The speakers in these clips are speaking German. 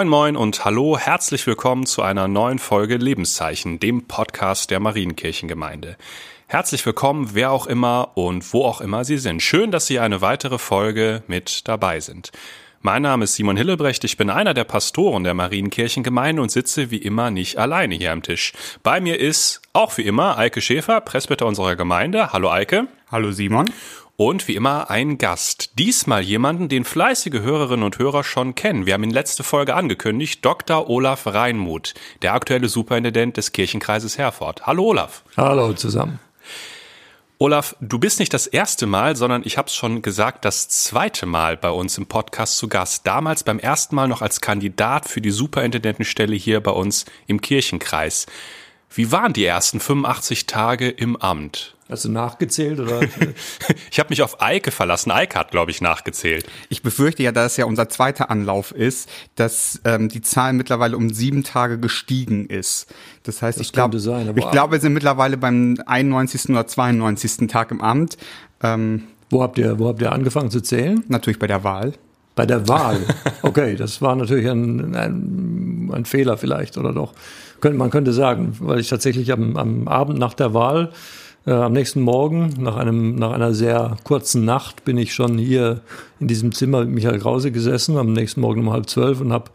Moin moin und hallo, herzlich willkommen zu einer neuen Folge Lebenszeichen, dem Podcast der Marienkirchengemeinde. Herzlich willkommen, wer auch immer und wo auch immer Sie sind. Schön, dass Sie eine weitere Folge mit dabei sind. Mein Name ist Simon Hillebrecht, ich bin einer der Pastoren der Marienkirchengemeinde und sitze wie immer nicht alleine hier am Tisch. Bei mir ist auch wie immer Eike Schäfer, Presbyter unserer Gemeinde. Hallo Eike. Hallo Simon. Und wie immer ein Gast. Diesmal jemanden, den fleißige Hörerinnen und Hörer schon kennen. Wir haben ihn letzte Folge angekündigt. Dr. Olaf Reinmuth, der aktuelle Superintendent des Kirchenkreises Herford. Hallo Olaf. Hallo zusammen. Olaf, du bist nicht das erste Mal, sondern ich habe es schon gesagt, das zweite Mal bei uns im Podcast zu Gast. Damals beim ersten Mal noch als Kandidat für die Superintendentenstelle hier bei uns im Kirchenkreis. Wie waren die ersten 85 Tage im Amt? Hast du nachgezählt oder? ich habe mich auf Eike verlassen. Eike hat, glaube ich, nachgezählt. Ich befürchte ja, da es ja unser zweiter Anlauf ist, dass ähm, die Zahl mittlerweile um sieben Tage gestiegen ist. Das heißt, das ich glaube, ich glaube, wir sind mittlerweile beim 91. oder 92. Tag im Amt. Ähm, wo habt ihr, wo habt ihr angefangen zu zählen? Natürlich bei der Wahl. Bei der Wahl. Okay, das war natürlich ein, ein, ein Fehler vielleicht oder doch. Man könnte sagen, weil ich tatsächlich am, am Abend nach der Wahl äh, am nächsten Morgen, nach, einem, nach einer sehr kurzen Nacht, bin ich schon hier in diesem Zimmer mit Michael Krause gesessen, am nächsten Morgen um halb zwölf und habe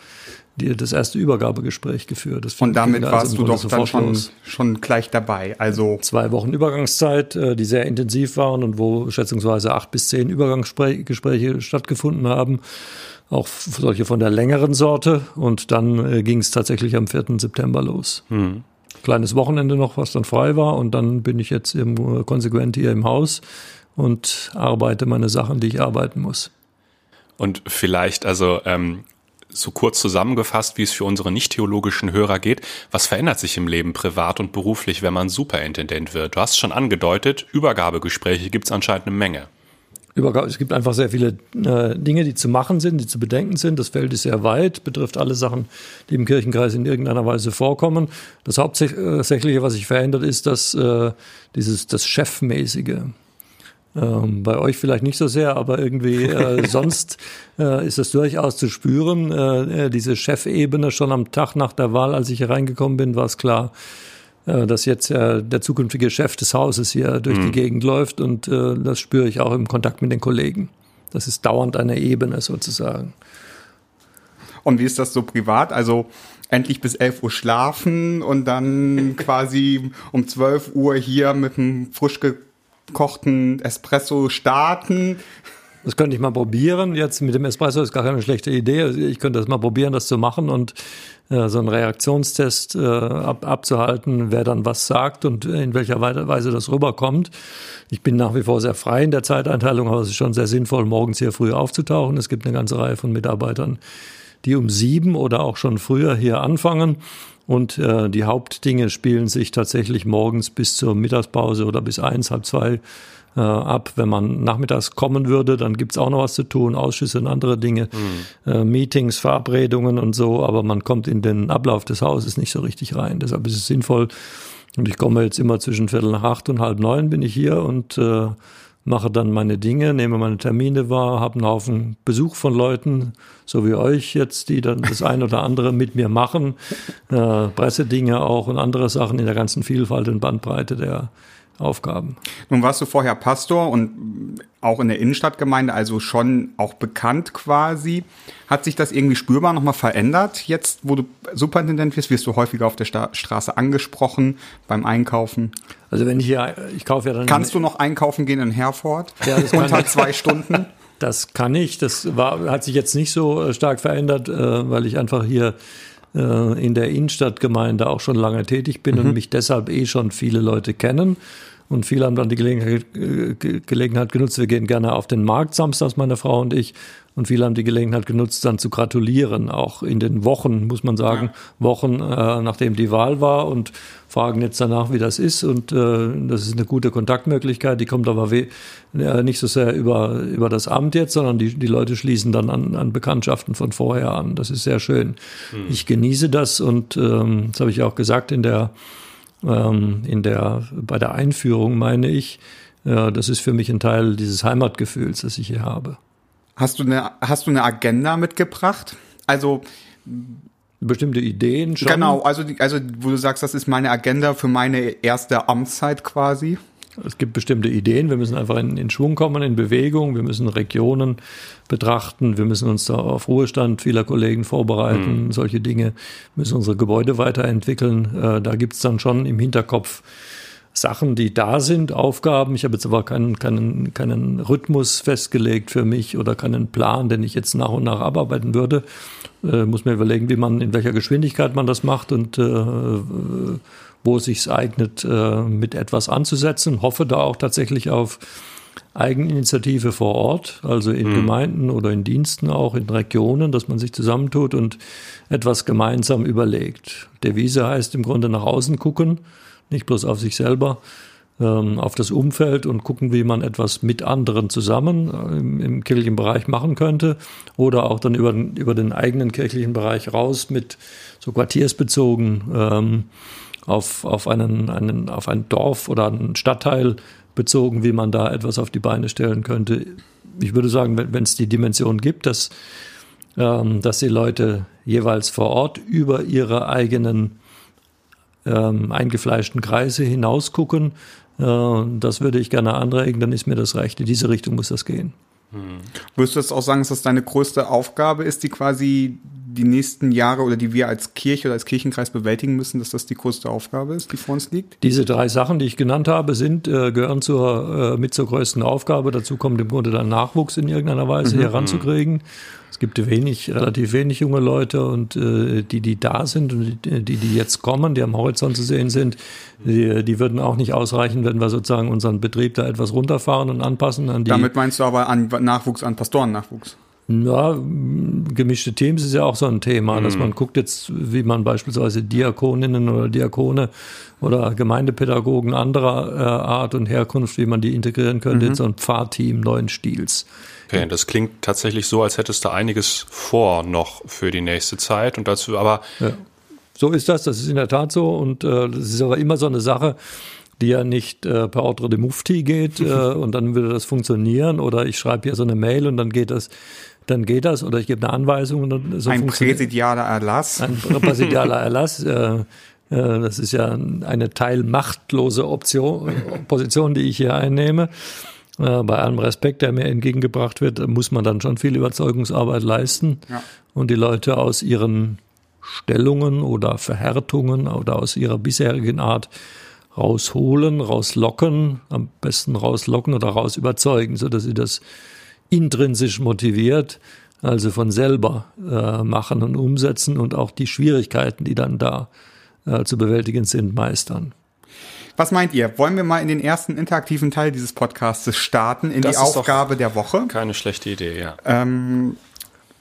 das erste Übergabegespräch geführt. Das und damit also warst du doch dann schon, schon gleich dabei. Also zwei Wochen Übergangszeit, äh, die sehr intensiv waren und wo schätzungsweise acht bis zehn Übergangsgespräche stattgefunden haben. Auch solche von der längeren Sorte. Und dann äh, ging es tatsächlich am 4. September los. Hm kleines Wochenende noch, was dann frei war. Und dann bin ich jetzt eben äh, konsequent hier im Haus und arbeite meine Sachen, die ich arbeiten muss. Und vielleicht, also ähm, so kurz zusammengefasst, wie es für unsere nicht-theologischen Hörer geht, was verändert sich im Leben privat und beruflich, wenn man Superintendent wird? Du hast schon angedeutet, Übergabegespräche gibt es anscheinend eine Menge. Es gibt einfach sehr viele äh, Dinge, die zu machen sind, die zu bedenken sind. Das Feld ist sehr weit, betrifft alle Sachen, die im Kirchenkreis in irgendeiner Weise vorkommen. Das Hauptsächliche, was sich verändert, ist, dass äh, dieses das Chefmäßige. Ähm, bei euch vielleicht nicht so sehr, aber irgendwie äh, sonst äh, ist es durchaus zu spüren. Äh, diese Chefebene schon am Tag nach der Wahl, als ich hier reingekommen bin, war es klar, äh, dass jetzt äh, der zukünftige Chef des Hauses hier durch mhm. die Gegend läuft und äh, das spüre ich auch im Kontakt mit den Kollegen. Das ist dauernd eine Ebene sozusagen. Und wie ist das so privat? Also endlich bis 11 Uhr schlafen und dann quasi um 12 Uhr hier mit einem frisch gekochten Espresso starten. Das könnte ich mal probieren. Jetzt mit dem Espresso ist gar keine schlechte Idee. Ich könnte das mal probieren, das zu machen und äh, so einen Reaktionstest äh, ab, abzuhalten, wer dann was sagt und in welcher Weise das rüberkommt. Ich bin nach wie vor sehr frei in der Zeiteinteilung, aber es ist schon sehr sinnvoll, morgens hier früh aufzutauchen. Es gibt eine ganze Reihe von Mitarbeitern, die um sieben oder auch schon früher hier anfangen. Und äh, die Hauptdinge spielen sich tatsächlich morgens bis zur Mittagspause oder bis eins, halb zwei äh, ab. Wenn man nachmittags kommen würde, dann gibt's auch noch was zu tun, Ausschüsse und andere Dinge, mhm. äh, Meetings, Verabredungen und so, aber man kommt in den Ablauf des Hauses nicht so richtig rein. Deshalb ist es sinnvoll. Und ich komme jetzt immer zwischen Viertel nach acht und halb neun bin ich hier und äh, mache dann meine Dinge, nehme meine Termine wahr, habe einen Haufen Besuch von Leuten, so wie euch jetzt, die dann das ein oder andere mit mir machen, äh, Pressedinge auch und andere Sachen in der ganzen Vielfalt und Bandbreite der Aufgaben. Nun warst du vorher Pastor und auch in der Innenstadtgemeinde, also schon auch bekannt quasi. Hat sich das irgendwie spürbar nochmal verändert? Jetzt, wo du Superintendent wirst, wirst du häufiger auf der Sta Straße angesprochen beim Einkaufen? Also wenn ich hier, ich kaufe ja dann. Kannst du noch einkaufen gehen in Herford? Ja, das Unter zwei Stunden? Das kann ich. Das war, hat sich jetzt nicht so äh, stark verändert, äh, weil ich einfach hier in der Innenstadtgemeinde auch schon lange tätig bin mhm. und mich deshalb eh schon viele Leute kennen. Und viele haben dann die Gelegenheit, äh, Gelegenheit genutzt. Wir gehen gerne auf den Markt samstags, meine Frau und ich. Und viele haben die Gelegenheit genutzt, dann zu gratulieren. Auch in den Wochen, muss man sagen. Wochen, äh, nachdem die Wahl war und fragen jetzt danach, wie das ist. Und äh, das ist eine gute Kontaktmöglichkeit. Die kommt aber äh, nicht so sehr über, über das Amt jetzt, sondern die, die Leute schließen dann an, an Bekanntschaften von vorher an. Das ist sehr schön. Hm. Ich genieße das und ähm, das habe ich auch gesagt in der ähm, in der, bei der Einführung, meine ich. Äh, das ist für mich ein Teil dieses Heimatgefühls, das ich hier habe. Hast du eine, hast du eine Agenda mitgebracht? Also, bestimmte Ideen schon. Genau, also, also wo du sagst, das ist meine Agenda für meine erste Amtszeit quasi. Es gibt bestimmte Ideen, wir müssen einfach in, in, Schwung kommen, in Bewegung, wir müssen Regionen betrachten, wir müssen uns da auf Ruhestand vieler Kollegen vorbereiten, mhm. solche Dinge, müssen unsere Gebäude weiterentwickeln. Äh, da gibt es dann schon im Hinterkopf Sachen, die da sind, Aufgaben. Ich habe jetzt aber keinen, keinen, keinen Rhythmus festgelegt für mich oder keinen Plan, den ich jetzt nach und nach abarbeiten würde. Äh, muss mir überlegen, wie man, in welcher Geschwindigkeit man das macht und äh, wo es sich eignet, äh, mit etwas anzusetzen. Hoffe da auch tatsächlich auf Eigeninitiative vor Ort, also in mhm. Gemeinden oder in Diensten auch, in Regionen, dass man sich zusammentut und etwas gemeinsam überlegt. Devise heißt im Grunde nach außen gucken, nicht bloß auf sich selber, ähm, auf das Umfeld und gucken, wie man etwas mit anderen zusammen äh, im, im, kirchlichen Bereich machen könnte oder auch dann über, über den eigenen kirchlichen Bereich raus mit so quartiersbezogen ähm, auf, auf, einen, einen, auf ein Dorf oder einen Stadtteil bezogen, wie man da etwas auf die Beine stellen könnte. Ich würde sagen, wenn es die Dimension gibt, dass, ähm, dass die Leute jeweils vor Ort über ihre eigenen ähm, eingefleischten Kreise hinausgucken, äh, das würde ich gerne anregen, dann ist mir das recht. In diese Richtung muss das gehen. Hm. Würdest du jetzt auch sagen, dass das deine größte Aufgabe ist, die quasi die nächsten Jahre oder die wir als Kirche oder als Kirchenkreis bewältigen müssen, dass das die größte Aufgabe ist, die vor uns liegt? Diese drei Sachen, die ich genannt habe, sind, äh, gehören zur, äh, mit zur größten Aufgabe. Dazu kommt im Grunde dann Nachwuchs in irgendeiner Weise mhm. heranzukriegen. Es gibt wenig, relativ wenig junge Leute und äh, die, die da sind und die, die jetzt kommen, die am Horizont zu sehen sind, die, die würden auch nicht ausreichen, wenn wir sozusagen unseren Betrieb da etwas runterfahren und anpassen an die. Damit meinst du aber an Nachwuchs, an Pastorennachwuchs? Ja, gemischte Teams ist ja auch so ein Thema, mhm. dass man guckt jetzt, wie man beispielsweise Diakoninnen oder Diakone oder Gemeindepädagogen anderer äh, Art und Herkunft, wie man die integrieren könnte mhm. in so ein Pfarrteam neuen Stils. Okay, das klingt tatsächlich so, als hättest du einiges vor noch für die nächste Zeit und dazu aber. Ja. So ist das, das ist in der Tat so und äh, das ist aber immer so eine Sache, die ja nicht äh, per Ordre de Mufti geht äh, und dann würde das funktionieren oder ich schreibe hier so eine Mail und dann geht das dann geht das oder ich gebe eine Anweisung. Und so ein präsidialer Erlass. Ein präsidialer Erlass. Äh, äh, das ist ja eine teilmachtlose Option, Position, die ich hier einnehme. Äh, bei allem Respekt, der mir entgegengebracht wird, muss man dann schon viel Überzeugungsarbeit leisten ja. und die Leute aus ihren Stellungen oder Verhärtungen oder aus ihrer bisherigen Art rausholen, rauslocken, am besten rauslocken oder raus überzeugen, sodass sie das intrinsisch motiviert, also von selber äh, machen und umsetzen und auch die Schwierigkeiten, die dann da äh, zu bewältigen sind, meistern. Was meint ihr? Wollen wir mal in den ersten interaktiven Teil dieses Podcasts starten, in das die Aufgabe der Woche? Keine schlechte Idee, ja. Ähm,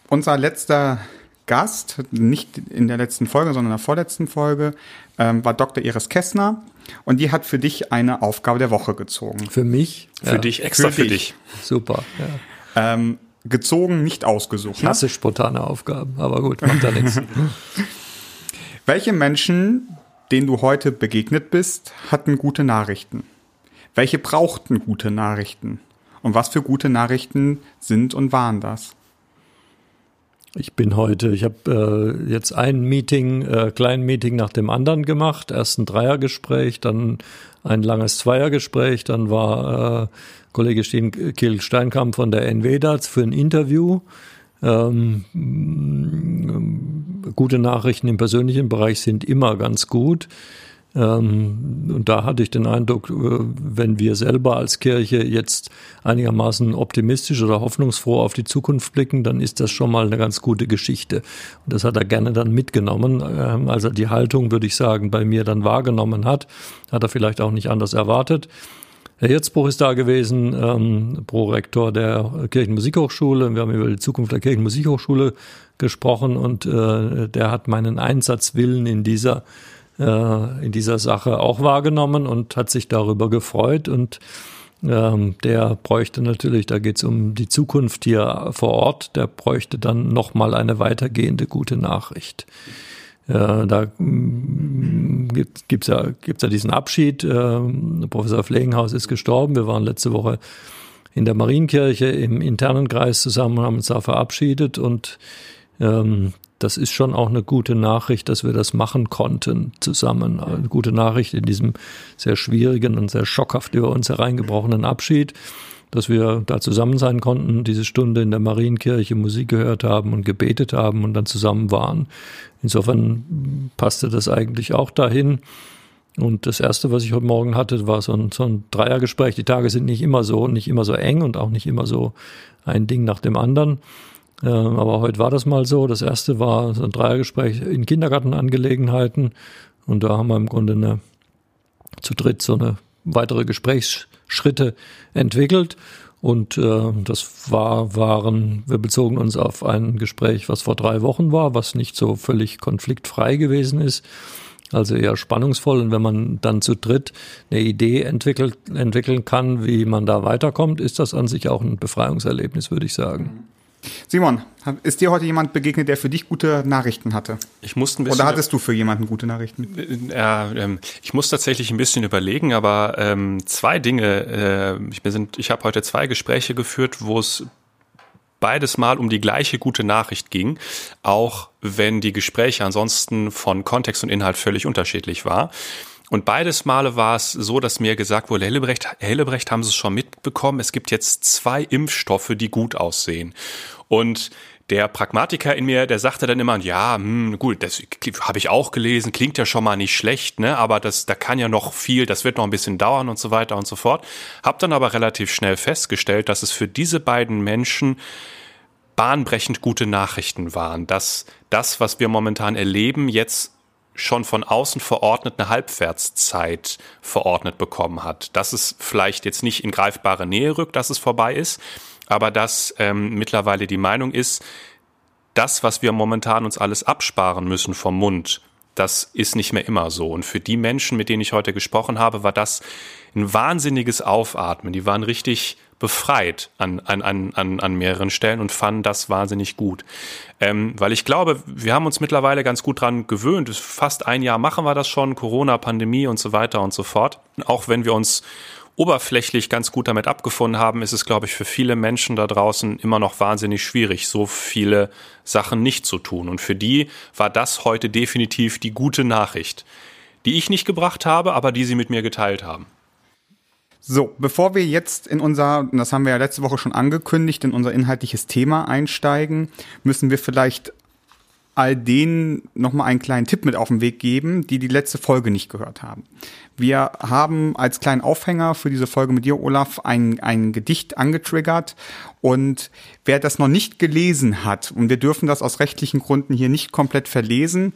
unser letzter Gast, nicht in der letzten Folge, sondern in der vorletzten Folge, ähm, war Dr. Iris Kessner. Und die hat für dich eine Aufgabe der Woche gezogen. Für mich? Für ja. dich, extra für, für dich. dich. Super, ja. Ähm, gezogen, nicht ausgesucht. Ich hasse ne? spontane Aufgaben, aber gut, macht da nichts. Welche Menschen, denen du heute begegnet bist, hatten gute Nachrichten? Welche brauchten gute Nachrichten? Und was für gute Nachrichten sind und waren das? Ich bin heute, ich habe äh, jetzt ein Meeting, äh, kleinen Meeting nach dem anderen gemacht. Erst ein Dreiergespräch, dann ein langes Zweiergespräch, dann war äh, Kollege Kiel Steinkamp von der NWDAZ für ein Interview. Ähm, gute Nachrichten im persönlichen Bereich sind immer ganz gut. Ähm, und da hatte ich den Eindruck, äh, wenn wir selber als Kirche jetzt einigermaßen optimistisch oder hoffnungsfroh auf die Zukunft blicken, dann ist das schon mal eine ganz gute Geschichte. Und das hat er gerne dann mitgenommen. Ähm, als er die Haltung, würde ich sagen, bei mir dann wahrgenommen hat, hat er vielleicht auch nicht anders erwartet. Herr Hirzbruch ist da gewesen, ähm, Prorektor der Kirchenmusikhochschule. Wir haben über die Zukunft der Kirchenmusikhochschule gesprochen und äh, der hat meinen Einsatzwillen in dieser, äh, in dieser Sache auch wahrgenommen und hat sich darüber gefreut und ähm, der bräuchte natürlich, da geht es um die Zukunft hier vor Ort, der bräuchte dann nochmal eine weitergehende gute Nachricht. Ja, da mm, gibt es ja, gibt's ja diesen Abschied. Äh, Professor Pflegenhaus ist gestorben. Wir waren letzte Woche in der Marienkirche im internen Kreis zusammen und haben uns da verabschiedet. Und ähm, das ist schon auch eine gute Nachricht, dass wir das machen konnten zusammen. Eine gute Nachricht in diesem sehr schwierigen und sehr schockhaft über uns hereingebrochenen Abschied, dass wir da zusammen sein konnten, diese Stunde in der Marienkirche Musik gehört haben und gebetet haben und dann zusammen waren. Insofern passte das eigentlich auch dahin. Und das erste, was ich heute Morgen hatte, war so ein, so ein Dreiergespräch. Die Tage sind nicht immer so, nicht immer so eng und auch nicht immer so ein Ding nach dem anderen. Ähm, aber heute war das mal so. Das erste war so ein Dreiergespräch in Kindergartenangelegenheiten. Und da haben wir im Grunde eine, zu dritt so eine weitere Gesprächsschritte entwickelt. Und äh, das war, waren, wir bezogen uns auf ein Gespräch, was vor drei Wochen war, was nicht so völlig konfliktfrei gewesen ist. Also eher spannungsvoll. Und wenn man dann zu dritt eine Idee entwickelt, entwickeln kann, wie man da weiterkommt, ist das an sich auch ein Befreiungserlebnis, würde ich sagen. Simon, ist dir heute jemand begegnet, der für dich gute Nachrichten hatte? Ich musste ein bisschen. Oder hattest du für jemanden gute Nachrichten? Ja, ähm, ich muss tatsächlich ein bisschen überlegen, aber ähm, zwei Dinge. Äh, ich ich habe heute zwei Gespräche geführt, wo es beides Mal um die gleiche gute Nachricht ging, auch wenn die Gespräche ansonsten von Kontext und Inhalt völlig unterschiedlich war. Und beides Male war es so, dass mir gesagt wurde, Hellebrecht, Hellebrecht haben Sie es schon mitbekommen, es gibt jetzt zwei Impfstoffe, die gut aussehen. Und der Pragmatiker in mir, der sagte dann immer, ja, hm, gut, das habe ich auch gelesen, klingt ja schon mal nicht schlecht, ne, aber das, da kann ja noch viel, das wird noch ein bisschen dauern und so weiter und so fort. Hab dann aber relativ schnell festgestellt, dass es für diese beiden Menschen bahnbrechend gute Nachrichten waren, dass das, was wir momentan erleben, jetzt schon von außen verordnet eine Halbwertszeit verordnet bekommen hat. Dass es vielleicht jetzt nicht in greifbare Nähe rückt, dass es vorbei ist, aber dass ähm, mittlerweile die Meinung ist, das, was wir momentan uns alles absparen müssen vom Mund, das ist nicht mehr immer so. Und für die Menschen, mit denen ich heute gesprochen habe, war das ein wahnsinniges Aufatmen. Die waren richtig befreit an, an, an, an mehreren Stellen und fanden das wahnsinnig gut. Ähm, weil ich glaube, wir haben uns mittlerweile ganz gut dran gewöhnt. Fast ein Jahr machen wir das schon, Corona, Pandemie und so weiter und so fort. Auch wenn wir uns oberflächlich ganz gut damit abgefunden haben, ist es, glaube ich, für viele Menschen da draußen immer noch wahnsinnig schwierig, so viele Sachen nicht zu tun. Und für die war das heute definitiv die gute Nachricht, die ich nicht gebracht habe, aber die sie mit mir geteilt haben. So, bevor wir jetzt in unser, das haben wir ja letzte Woche schon angekündigt, in unser inhaltliches Thema einsteigen, müssen wir vielleicht all denen nochmal einen kleinen Tipp mit auf den Weg geben, die die letzte Folge nicht gehört haben. Wir haben als kleinen Aufhänger für diese Folge mit dir, Olaf, ein, ein Gedicht angetriggert. Und wer das noch nicht gelesen hat, und wir dürfen das aus rechtlichen Gründen hier nicht komplett verlesen,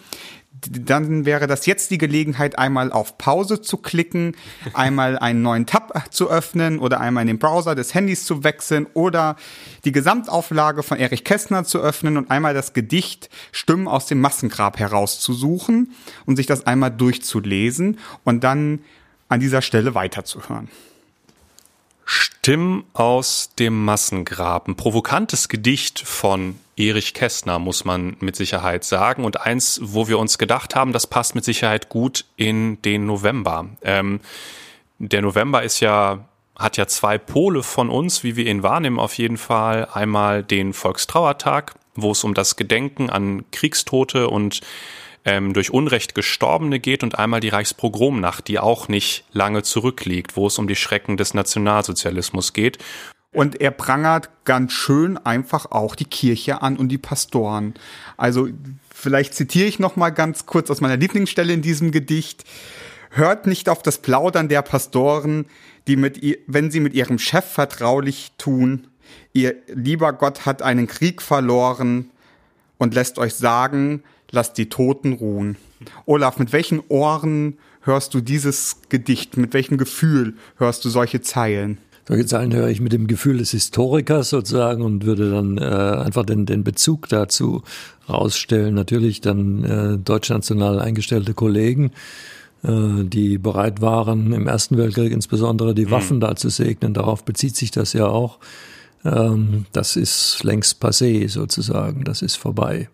dann wäre das jetzt die Gelegenheit, einmal auf Pause zu klicken, einmal einen neuen Tab zu öffnen oder einmal in den Browser des Handys zu wechseln oder die Gesamtauflage von Erich Kästner zu öffnen und einmal das Gedicht Stimmen aus dem Massengrab herauszusuchen und sich das einmal durchzulesen und dann an dieser Stelle weiterzuhören. Stimmen aus dem Massengrab. Ein provokantes Gedicht von Erich Kästner, muss man mit Sicherheit sagen. Und eins, wo wir uns gedacht haben, das passt mit Sicherheit gut in den November. Ähm, der November ist ja hat ja zwei Pole von uns, wie wir ihn wahrnehmen auf jeden Fall. Einmal den Volkstrauertag, wo es um das Gedenken an Kriegstote und ähm, durch Unrecht Gestorbene geht und einmal die Reichspogromnacht, die auch nicht lange zurückliegt, wo es um die Schrecken des Nationalsozialismus geht. Und er prangert ganz schön einfach auch die Kirche an und die Pastoren. Also vielleicht zitiere ich noch mal ganz kurz aus meiner Lieblingsstelle in diesem Gedicht. Hört nicht auf das Plaudern der Pastoren, die mit ihr, wenn sie mit ihrem Chef vertraulich tun. Ihr lieber Gott hat einen Krieg verloren und lässt euch sagen, lasst die Toten ruhen. Olaf, mit welchen Ohren hörst du dieses Gedicht? Mit welchem Gefühl hörst du solche Zeilen? Solche Zeilen höre ich mit dem Gefühl des Historikers sozusagen und würde dann äh, einfach den, den Bezug dazu rausstellen. Natürlich dann äh, deutschnational eingestellte Kollegen, äh, die bereit waren, im Ersten Weltkrieg insbesondere die mhm. Waffen da zu segnen. Darauf bezieht sich das ja auch. Ähm, das ist längst passé sozusagen. Das ist vorbei.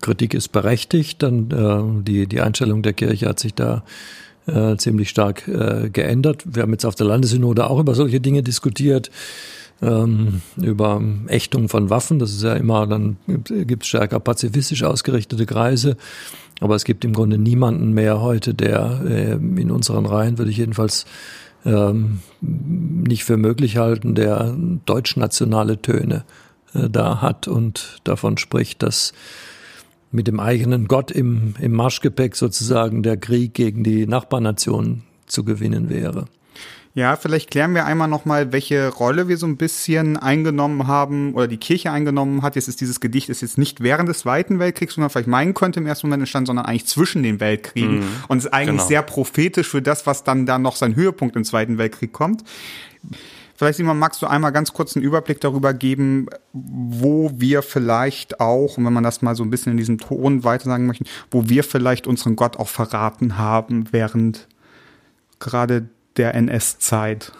Kritik ist berechtigt, dann äh, die, die Einstellung der Kirche hat sich da äh, ziemlich stark äh, geändert. Wir haben jetzt auf der Landessynode auch über solche Dinge diskutiert. ähm, über Ächtung von Waffen. Das ist ja immer, dann gibt es stärker pazifistisch ausgerichtete Kreise. Aber es gibt im Grunde niemanden mehr heute, der äh, in unseren Reihen, würde ich jedenfalls ähm, nicht für möglich halten, der deutschnationale Töne äh, da hat und davon spricht, dass mit dem eigenen Gott im, im Marschgepäck sozusagen der Krieg gegen die Nachbarnationen zu gewinnen wäre. Ja, vielleicht klären wir einmal nochmal, welche Rolle wir so ein bisschen eingenommen haben oder die Kirche eingenommen hat. Jetzt ist dieses Gedicht ist jetzt nicht während des Zweiten Weltkriegs, wie man vielleicht meinen könnte im ersten Moment entstanden, sondern eigentlich zwischen den Weltkriegen. Mhm, und ist eigentlich genau. sehr prophetisch für das, was dann da noch sein Höhepunkt im Zweiten Weltkrieg kommt. Vielleicht, Simon, magst du einmal ganz kurz einen Überblick darüber geben, wo wir vielleicht auch, und wenn man das mal so ein bisschen in diesem Ton weiter sagen möchte, wo wir vielleicht unseren Gott auch verraten haben während gerade der NS-Zeit.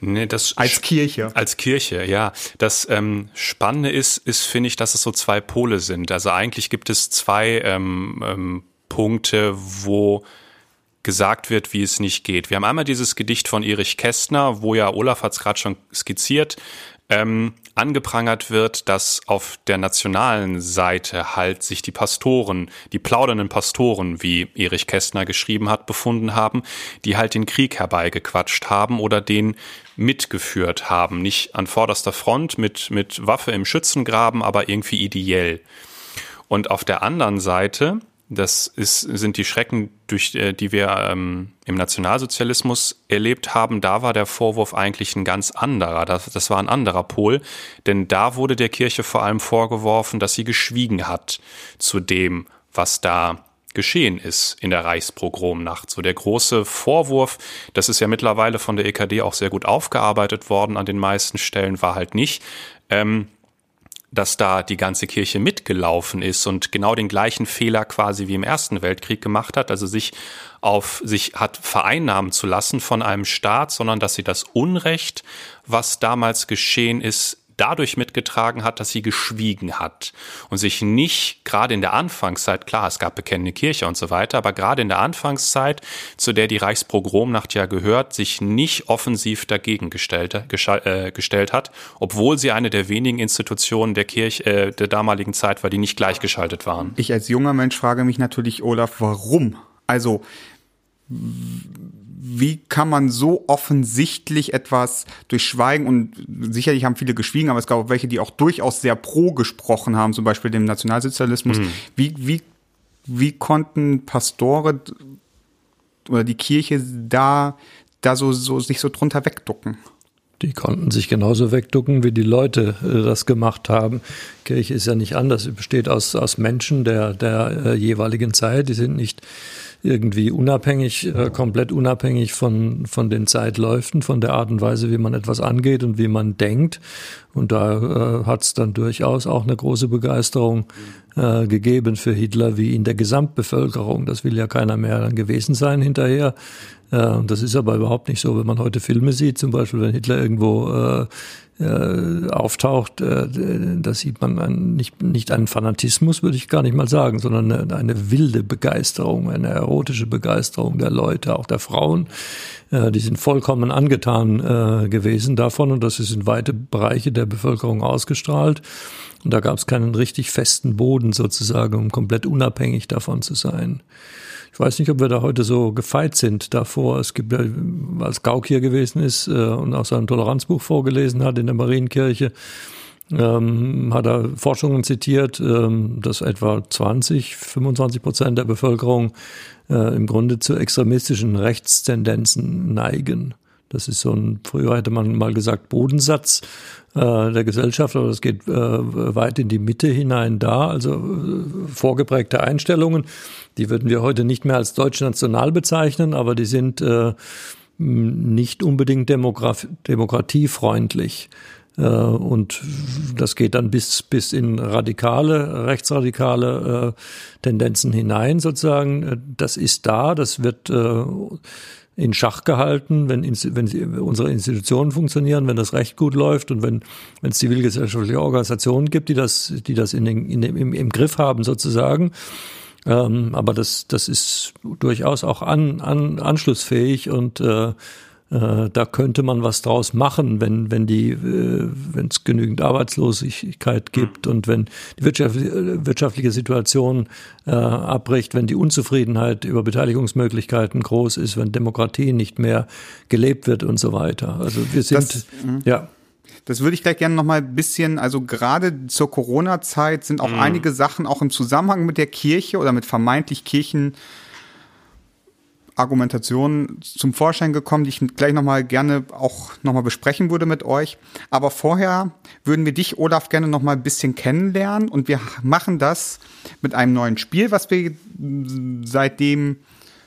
Nee, das als Kirche. Als Kirche, ja. Das ähm, Spannende ist, ist finde ich, dass es so zwei Pole sind. Also eigentlich gibt es zwei ähm, ähm, Punkte, wo gesagt wird, wie es nicht geht. Wir haben einmal dieses Gedicht von Erich Kästner, wo ja Olaf hat es gerade schon skizziert, ähm, angeprangert wird, dass auf der nationalen Seite halt sich die Pastoren, die plaudernden Pastoren, wie Erich Kästner geschrieben hat, befunden haben, die halt den Krieg herbeigequatscht haben oder den mitgeführt haben. Nicht an vorderster Front mit, mit Waffe im Schützengraben, aber irgendwie ideell. Und auf der anderen Seite das ist, sind die Schrecken, durch äh, die wir ähm, im Nationalsozialismus erlebt haben. Da war der Vorwurf eigentlich ein ganz anderer. Das, das war ein anderer Pol, denn da wurde der Kirche vor allem vorgeworfen, dass sie geschwiegen hat zu dem, was da geschehen ist in der Reichspogromnacht. So der große Vorwurf, das ist ja mittlerweile von der EKD auch sehr gut aufgearbeitet worden an den meisten Stellen, war halt nicht, ähm, dass da die ganze Kirche mitgelaufen ist und genau den gleichen Fehler quasi wie im Ersten Weltkrieg gemacht hat, also sich auf sich hat vereinnahmen zu lassen von einem Staat, sondern dass sie das Unrecht, was damals geschehen ist, dadurch mitgetragen hat, dass sie geschwiegen hat und sich nicht gerade in der Anfangszeit, klar, es gab bekennende Kirche und so weiter, aber gerade in der Anfangszeit, zu der die Reichspogromnacht ja gehört, sich nicht offensiv dagegen gestellt, äh, gestellt hat, obwohl sie eine der wenigen Institutionen der Kirche äh, der damaligen Zeit war, die nicht gleichgeschaltet waren. Ich als junger Mensch frage mich natürlich, Olaf, warum? Also wie kann man so offensichtlich etwas durchschweigen und sicherlich haben viele geschwiegen, aber es gab auch welche, die auch durchaus sehr pro gesprochen haben, zum Beispiel dem Nationalsozialismus. Mhm. Wie, wie, wie konnten Pastore oder die Kirche da, da so, so, sich so drunter wegducken? Die konnten sich genauso wegducken, wie die Leute äh, das gemacht haben. Kirche ist ja nicht anders. Sie besteht aus, aus Menschen der, der äh, jeweiligen Zeit. Die sind nicht irgendwie unabhängig, äh, komplett unabhängig von, von den Zeitläufen, von der Art und Weise, wie man etwas angeht und wie man denkt. Und da äh, hat es dann durchaus auch eine große Begeisterung äh, gegeben für Hitler, wie in der Gesamtbevölkerung. Das will ja keiner mehr gewesen sein hinterher. Äh, das ist aber überhaupt nicht so, wenn man heute Filme sieht, zum Beispiel, wenn Hitler irgendwo äh, äh, auftaucht, äh, da sieht man ein, nicht, nicht einen Fanatismus, würde ich gar nicht mal sagen, sondern eine, eine, wilde Begeisterung, eine erotische Begeisterung der Leute, auch der Frauen. Äh, die sind vollkommen angetan äh, gewesen davon und das ist in weite Bereiche der Bevölkerung ausgestrahlt. Und da gab es keinen richtig festen Boden sozusagen, um komplett unabhängig davon zu sein. Ich weiß nicht, ob wir da heute so gefeit sind davor. Es gibt ja, als Gauck hier gewesen ist äh, und auch sein Toleranzbuch vorgelesen hat in der Marienkirche, ähm, hat er Forschungen zitiert, ähm, dass etwa 20, 25 Prozent der Bevölkerung äh, im Grunde zu extremistischen Rechtstendenzen neigen. Das ist so ein, früher hätte man mal gesagt, Bodensatz äh, der Gesellschaft, aber das geht äh, weit in die Mitte hinein da, also äh, vorgeprägte Einstellungen. Die würden wir heute nicht mehr als deutsch-national bezeichnen, aber die sind äh, nicht unbedingt Demokraf demokratiefreundlich. Äh, und das geht dann bis, bis in radikale, rechtsradikale Tendenzen hinein sozusagen. Das ist da, das wird in Schach gehalten, wenn, wenn unsere Institutionen funktionieren, wenn das Recht gut läuft und wenn, wenn es zivilgesellschaftliche Organisationen gibt, die das, die das in den, in dem, im, im Griff haben sozusagen. Ähm, aber das, das ist durchaus auch an, an, anschlussfähig und äh, da könnte man was draus machen, wenn, wenn die, äh, wenn es genügend Arbeitslosigkeit gibt mhm. und wenn die wirtschaftliche, wirtschaftliche Situation äh, abbricht, wenn die Unzufriedenheit über Beteiligungsmöglichkeiten groß ist, wenn Demokratie nicht mehr gelebt wird und so weiter. Also wir sind, das, mhm. ja. Das würde ich gleich gerne noch mal ein bisschen, also gerade zur Corona-Zeit sind auch mhm. einige Sachen auch im Zusammenhang mit der Kirche oder mit vermeintlich Kirchen Argumentationen zum Vorschein gekommen, die ich gleich nochmal gerne auch nochmal besprechen würde mit euch. Aber vorher würden wir dich, Olaf, gerne nochmal ein bisschen kennenlernen und wir machen das mit einem neuen Spiel, was wir seitdem,